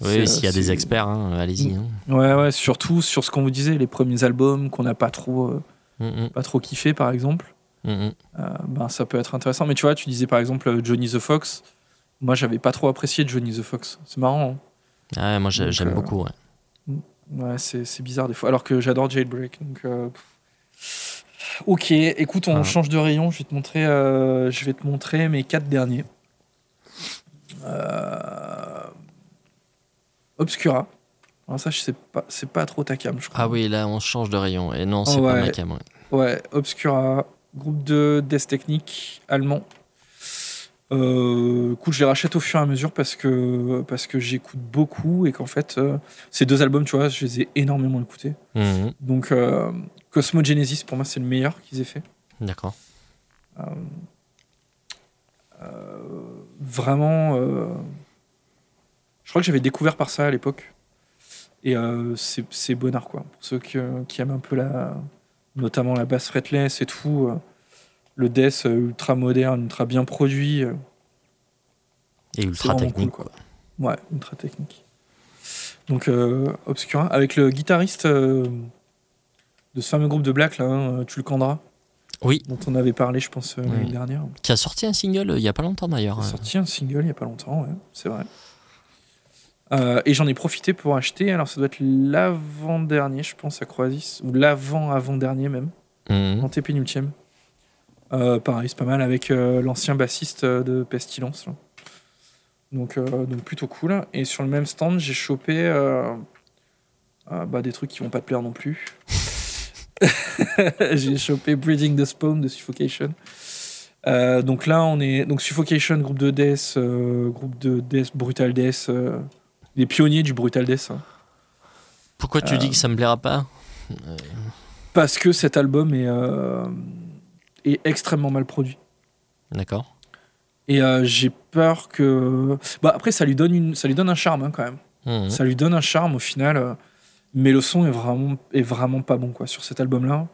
Oui, s'il y a des experts, hein, allez-y. hein. Ouais, ouais, surtout sur ce qu'on vous disait, les premiers albums qu'on n'a pas trop, Mm, mm, pas trop kiffé, par exemple. mm, mm. Euh, ben, ça peut être intéressant. Mais tu vois, tu disais par exemple euh, Johnny the Fox. Moi, j'avais pas trop apprécié Johnny the Fox. C'est marrant. Ah ouais, moi, j'ai- Donc, j'aime euh, beaucoup. ouais. hein. Ouais, c'est c'est bizarre des fois. Alors que j'adore Jailbreak. Donc, euh. Ok, écoute, on Ah. change de rayon. Je vais te montrer, je vais te montrer mes quatre derniers. Obscura. Alors ça, je sais pas, c'est pas trop ta cam, je crois. Ah oui, là, on change de rayon. Et non, c'est Oh, pas ouais. ma cam. ouais. Ouais, Obscura, groupe de Death Technique allemand. Euh, écoute, je les rachète au fur et à mesure parce que, parce que j'écoute beaucoup et qu'en fait, euh, ces deux albums, tu vois, je les ai énormément écoutés. Mm. Donc, euh, Cosmogenesis, pour moi, c'est le meilleur qu'ils aient fait. D'accord. Vraiment, euh, je crois que j'avais découvert par ça à l'époque. Et euh, c'est c'est bonnard, quoi. Pour ceux qui, euh, qui aiment un peu la. Notamment la basse fretless et tout. euh, le death euh, ultra moderne, ultra bien produit. euh, Et ultra technique. cool, quoi. Ouais, ultra technique. Donc, euh, Obscura, avec le guitariste euh, de ce fameux groupe de Black, là, hein, Tulkandra, Oui, dont on avait parlé, je pense, euh, Oui. l'année dernière. qui a sorti un single il y a pas longtemps d'ailleurs. Il a euh. sorti un single il n'y a pas longtemps, ouais, c'est vrai. Euh, et j'en ai profité pour acheter, alors ça doit être l'avant-dernier, je pense, à Croasis, ou l'avant-avant-dernier même, Mhm. antépénultième. Euh, pareil, c'est pas mal, avec euh, l'ancien bassiste euh, de Pestilence. là. Donc, donc plutôt cool. Et sur le même stand, j'ai chopé bah, des trucs qui vont pas te plaire non plus. j'ai chopé Breeding the Spawn de Suffocation. Euh, donc là, on est. Donc Suffocation, groupe de death, euh, groupe de death, brutal death, euh, les pionniers du brutal death. hein. Pourquoi tu Euh, dis que ça me plaira pas Parce que cet album est, euh, est extrêmement mal produit. D'accord. Et euh, j'ai peur que. Bah, après, ça lui donne, une, ça lui donne un charme hein, quand même. Mhm. Ça lui donne un charme au final. euh, mais le son est vraiment, est vraiment pas bon quoi, sur cet album-là.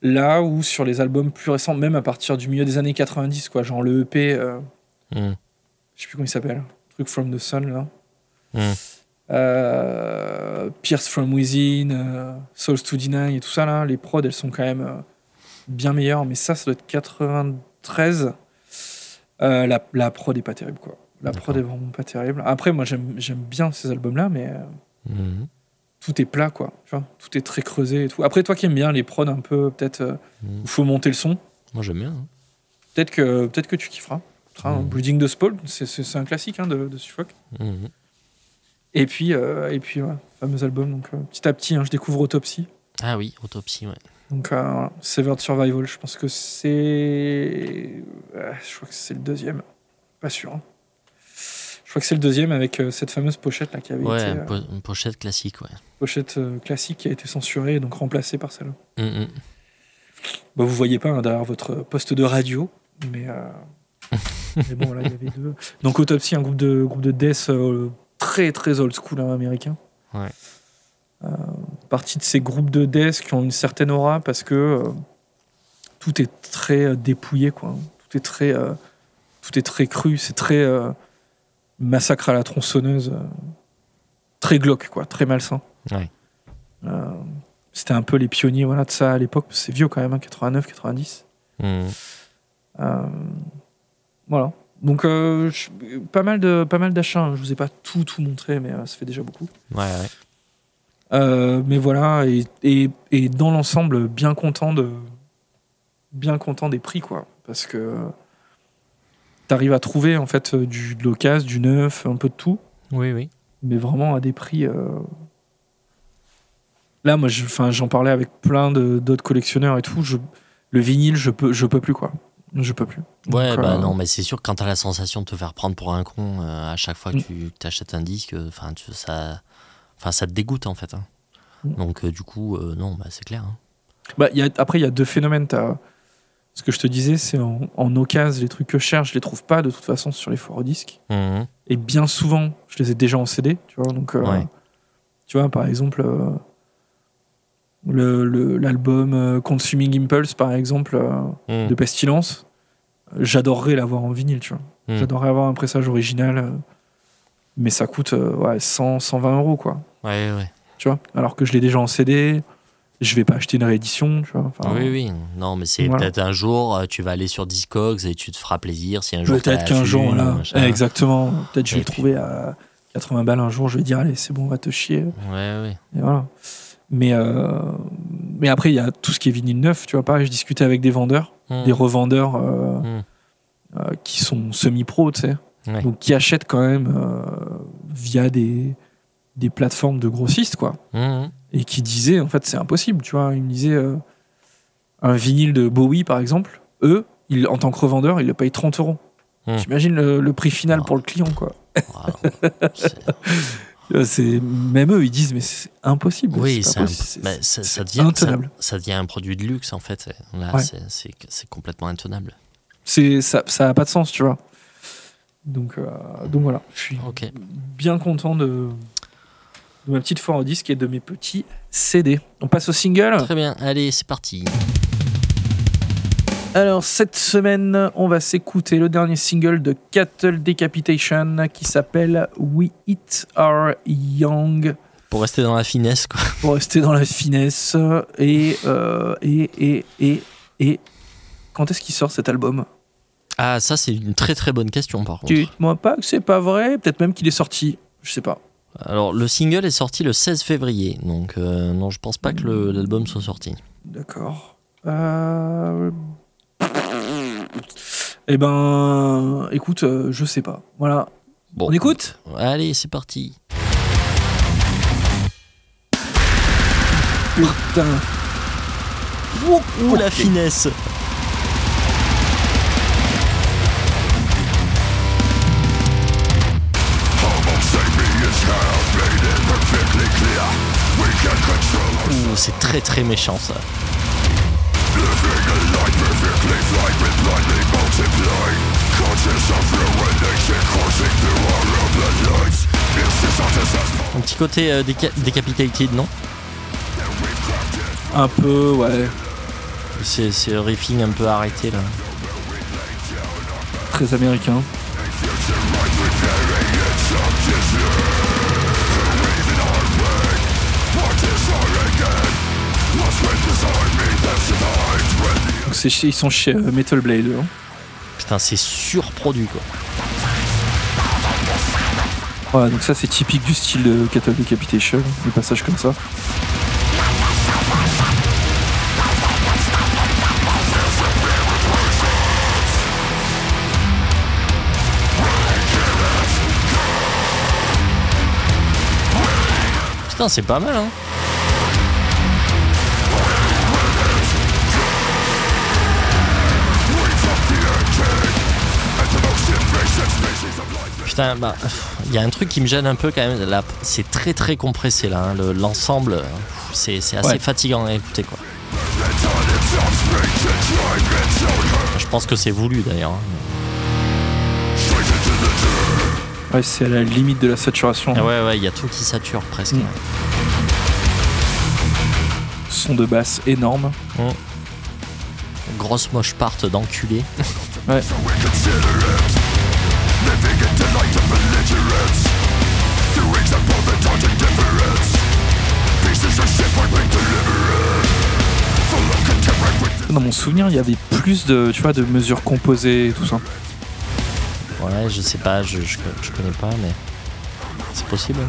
Là où sur les albums plus récents, même à partir du milieu des années 90, quoi, genre le EP, euh, Mhm. je sais plus comment il s'appelle, truc From the Sun là. Mhm. Euh, Pierce From Within, euh, Souls to Deny et tout ça là, les prods elles sont quand même euh, bien meilleures, mais ça, ça doit être 93. Euh, la, la prod est pas terrible quoi. La prod est vraiment pas terrible. Après, moi j'aime bien ces albums là, mais Mhm. tout est plat quoi. Tu vois, tout est très creusé et tout. Après, toi qui aimes bien les prods un peu, peut-être euh, Mhm. il faut monter le son, Moi j'aime bien. hein. peut-être que, peut que tu kifferas. Tra- Mhm. Breeding the c'est- un classique hein, de, de Suffolk. Et puis, euh, et puis ouais, fameux album. Donc, euh, petit à petit, hein, je découvre Autopsy. Ah oui, autopsie, ouais. Donc, euh, voilà. Severed Survival, je pense que c'est. je crois que c'est le deuxième. Pas sûr. hein. Je crois que c'est le deuxième avec cette fameuse pochette là qui avait Ouais, été. po- une pochette classique, ouais. pochette classique qui a été censurée et donc remplacée par celle-là. Mhm. Bah, vous voyez pas hein, derrière votre poste de radio, mais, euh, mais bon, là, il y avait deux. Donc, Autopsy, un groupe de, groupe de death euh, très très old school hein, américain. Ouais. Euh, partie de ces groupes de death qui ont une certaine aura parce que euh, tout est très euh, dépouillé, quoi. Tout est très, euh, tout est très cru, c'est très massacre à la tronçonneuse, très glauque, quoi, très malsain. Ouais. C'était un peu les pionniers voilà, de ça à l'époque. C'est vieux quand même, hein, 89, 90. Mhm. Euh, voilà. Donc, euh, je- pas mal de pas mal d'achats. hein. Je vous ai pas tout tout montré, mais euh, ça fait déjà beaucoup. Ouais, ouais. Euh, mais voilà, et, et, et dans l'ensemble, bien content de bien content des prix, quoi, parce que t'arrives à trouver en fait du de l'occasion, du neuf, un peu de tout, Oui, oui. mais vraiment à des prix. Là, moi, je- j'en parlais avec plein d'autres collectionneurs et tout. Je, le vinyle, je peux, je peux plus, quoi. Je peux plus. Ouais, Donc, bah euh, non, mais c'est sûr que quand t'as la sensation de te faire prendre pour un con euh, à chaque fois que Mm. tu t'achètes un disque, enfin, tu- ça, enfin, ça te dégoûte en fait. hein. Mm. Donc, euh, du coup, euh, non, bah, c'est clair. hein. Bah, il y a, après, il y a deux phénomènes. T'as- Ce que je te disais, c'est en, en occasion, les trucs que je cherche, je les trouve pas de toute façon sur les foires disques. Mhm. Et bien souvent, je les ai déjà en CD, tu vois. Donc, euh, Ouais. tu vois, par exemple, euh, le- le- l'album euh, Consuming Impulse, par exemple, Mhm. de Pestilence, j'adorerais l'avoir en vinyle, tu vois. Mhm. J'adorerais avoir un pressage original, euh, mais ça coûte ouais, 100, 120 euros, quoi. Ouais, ouais. Tu vois, alors que je l'ai déjà en CD, je vais pas acheter une réédition, tu vois. Enfin, oui, oui. Non, mais c'est voilà. peut-être un jour, tu vas aller sur Discogs et tu te feras plaisir si un jour. Peut-être qu'un jour, voilà. Eh, exactement. Peut-être je vais puis- trouver à 80 balles un jour, je vais dire, allez, c'est bon, on va te chier. Ouais, ouais. Et voilà. Mais, euh, mais après, il y a tout ce qui est vinyle neuf, tu vois. Pareil, je discutais avec des vendeurs, Mhm. des revendeurs euh, Mhm. euh, qui sont semi-pro, tu sais. Ouais. Donc, qui achètent quand même via des, des plateformes de grossistes, quoi. Mhm. Et qui disaient, en fait, c'est impossible, tu vois. Ils me disaient, un vinyle de Bowie, par exemple, eux, ils, en tant que revendeur, ils le payent 30 euros. J'imagine le, le prix final Ah. pour le client, quoi. Wow. C'est- Euh, C'est même eux, ils disent mais c'est impossible. Oui, c'est un- bah, ça, devient, ça, intenable. ça devient un produit de luxe en fait. Là, Ouais. c'est- complètement intenable. C'est ça, ça a pas de sens, tu vois. Donc euh, donc voilà, je suis bien content de, de ma petite foire au disque et de mes petits CD. On passe au single. Très bien, allez, c'est parti. Alors cette semaine, on va s'écouter le dernier single de Cattle Decapitation qui s'appelle We Eat Our Young. Pour rester dans la finesse, quoi. pour rester dans la finesse. Et, euh, et, et, et, et, quand est-ce qu'il sort cet album? Ah, ça, c'est une très très bonne question par contre. Dites-moi pas que c'est pas vrai, peut-être même qu'il est sorti, je sais pas. Alors, le single est sorti le 16 février, donc euh, non, je pense pas que l'album soit sorti. D'accord. Euh... Eh ben, écoute, euh, je sais pas. Voilà. Bon, On écoute Allez, c'est parti. Putain. Ouh, la finesse Ouh, c'est très très méchant ça. Un petit côté euh, déca- non? Un peu, ouais. C'est riffing un peu arrêté là. Très américain. Donc ils sont chez euh, Metal Blade. hein. Putain, c'est surproduit quoi. Voilà, donc ça c'est typique du style de Cattle Decapitation, des passages comme ça. Putain, c'est pas mal hein. Putain, bah, il y a un truc qui me gêne un peu quand même. Là, c'est très très compressé là. hein, le- L'ensemble, c'est assez Ouais. fatigant à écouter quoi. Je pense que c'est voulu d'ailleurs. hein. Ouais, c'est à la limite de la saturation. Ah ouais, ouais, il y a tout qui sature presque. Mm. Son de basse énorme. Grosse moche part d'enculé. Ouais. Dans mon souvenir, il y avait plus de, tu vois, de mesures composées et tout ça. Ouais, je sais pas, je, je, je connais pas, mais c'est possible. hein.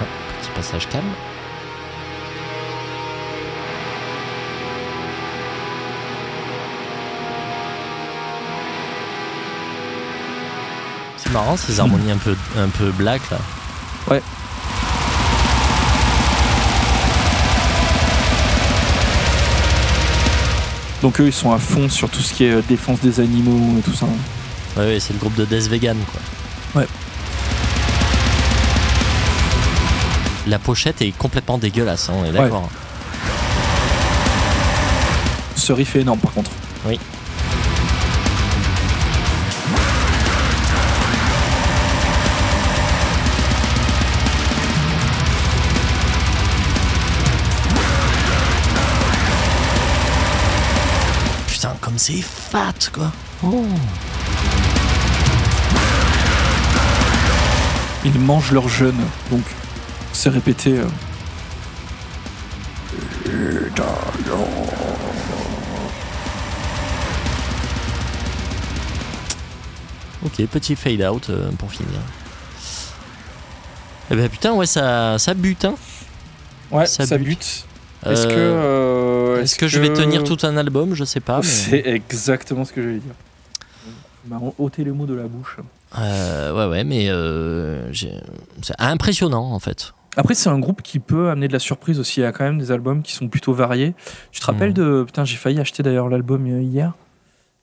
Ah, petit passage calme. C'est marrant ces harmonies un peu, un peu black là. Donc eux, ils sont à fond sur tout ce qui est euh, défense des animaux et tout ça. Ouais, ouais, c'est le groupe de Death Vegan quoi. Ouais. La pochette est complètement dégueulasse, hein, on est d'accord. Ce riff est énorme par contre. Oui. C'est fat quoi. Oh. Ils mangent leurs jeunes, donc c'est répété. euh. Ok, petit fade out euh, pour finir. Eh ben putain, ouais, ça, ça bute. Hein. Ouais, Ça ça, bute. bute. Est-ce que, Euh, euh, Est-ce que, je vais tenir tout un album Je sais pas. mais- C'est exactement ce que j'allais dire. Bah, ôter les mots de la bouche. Euh, ouais, ouais, mais euh, c'est impressionnant en fait. Après, c'est un groupe qui peut amener de la surprise aussi. Il y a quand même des albums qui sont plutôt variés. Tu te rappelles Mhm. de. Putain, j'ai failli acheter d'ailleurs l'album euh, hier?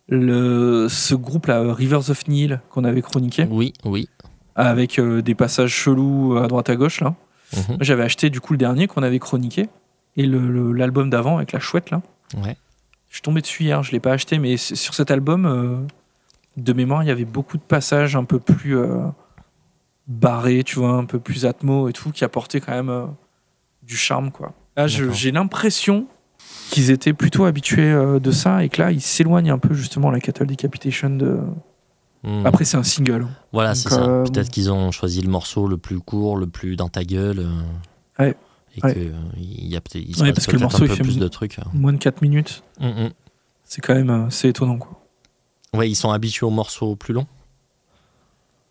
Le, ce groupe-là, Rivers of Nile, qu'on avait chroniqué, Oui, oui. avec euh, des passages chelous à droite à gauche, là. Mhm. Moi, J'avais acheté du coup le dernier qu'on avait chroniqué. Et l'album d'avant avec la chouette, là. Ouais. Je suis tombé dessus hier, je l'ai pas acheté, mais sur cet album, euh, de mémoire, il y avait beaucoup de passages un peu plus euh, barrés, tu vois, un peu plus atmo et tout, qui apportaient quand même euh, du charme, quoi. Là, j'ai l'impression qu'ils étaient plutôt habitués de ça et que là, ils s'éloignent un peu justement la Cattle Decapitation de. Mhm. Après, c'est un single. voilà, c'est ça. Peut-être qu'ils ont choisi le morceau le plus court, le plus dans ta gueule. Ouais. Et Ouais. que euh, il y a peut-être il se Ouais, passe parce que le morceau, un il peu fait plus de trucs. euh. Moins de 4 minutes, Mhm. c'est quand même euh, c'est étonnant, quoi. Ouais, ils sont habitués aux morceaux plus longs.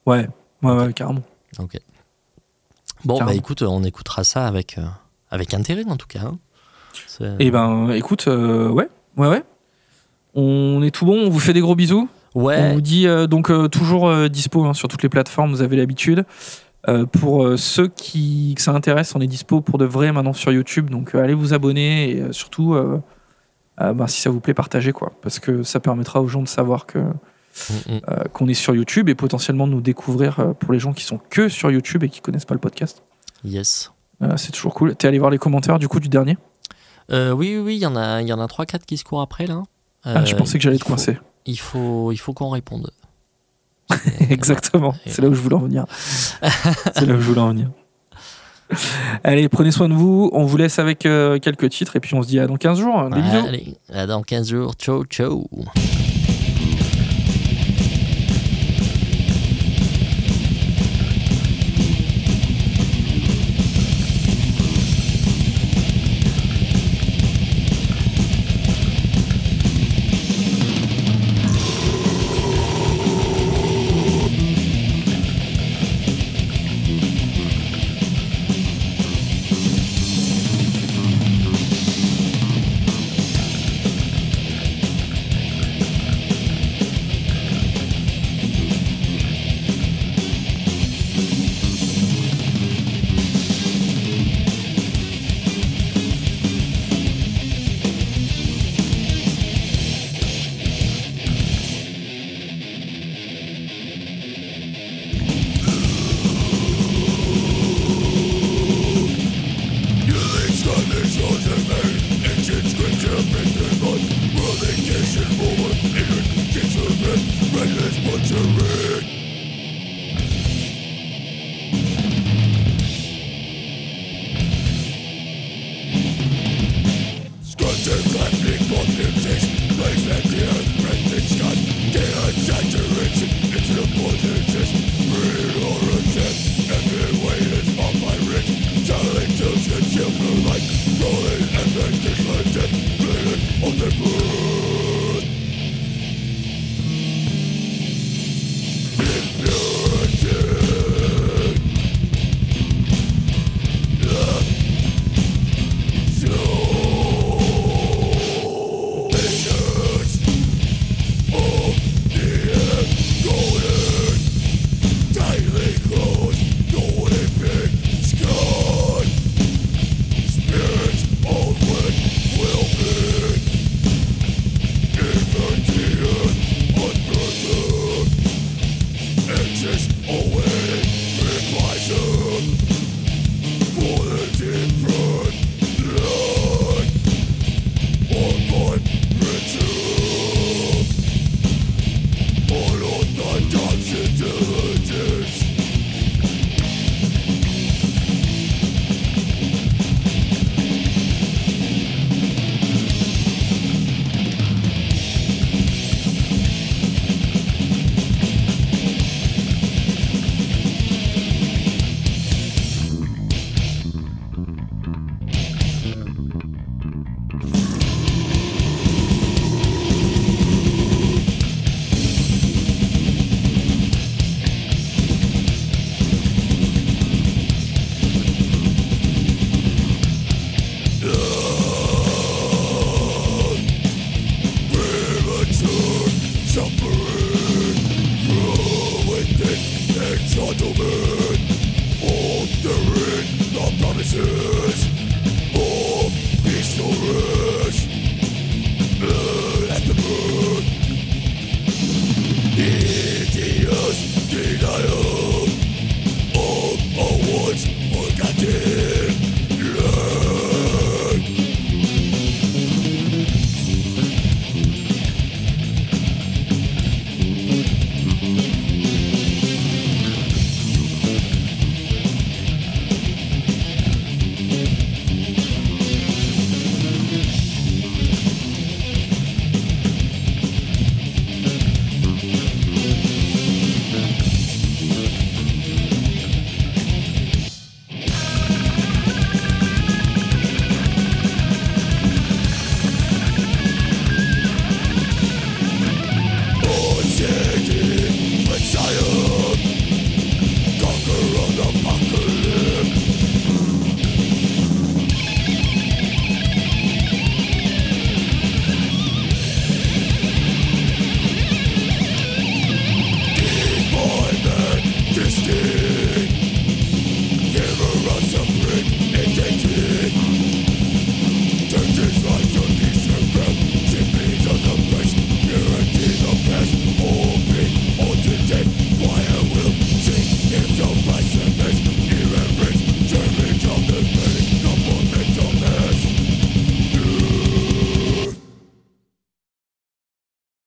Ouais, ouais, ouais, carrément. Ok. Bon, bah écoute, on écoutera ça avec, euh, avec intérêt en tout cas. hein. Et ben, écoute, euh, ouais, ouais, ouais. On est tout bon, on vous fait des gros bisous. On Ouais, vous dit euh, donc euh, toujours dispo hein, sur toutes les plateformes, vous avez l'habitude. Euh, pour euh, ceux qui que ça intéresse, on est dispo pour de vrai maintenant sur YouTube, donc euh, allez vous abonner et surtout, ben, si ça vous plaît, partagez quoi, parce que ça permettra aux gens de savoir que Mhm. euh, qu'on est sur YouTube et potentiellement de nous découvrir pour les gens qui sont que sur YouTube et qui connaissent pas le podcast. yes. C'est toujours cool. T'es allé voir les commentaires du coup du dernier? Oui, oui, oui, il y en a, il y en a 3-4 qui se courent après là. Ah, je pensais que j'allais te coincer. Il faut, il faut qu'on réponde. Exactement, c'est là où je voulais en venir. c'est là où je voulais en venir. Allez, prenez soin de vous. On vous laisse avec euh, quelques titres et puis on se dit à dans 15 jours. Des bisous. Allez, à dans 15 jours. Ciao, ciao.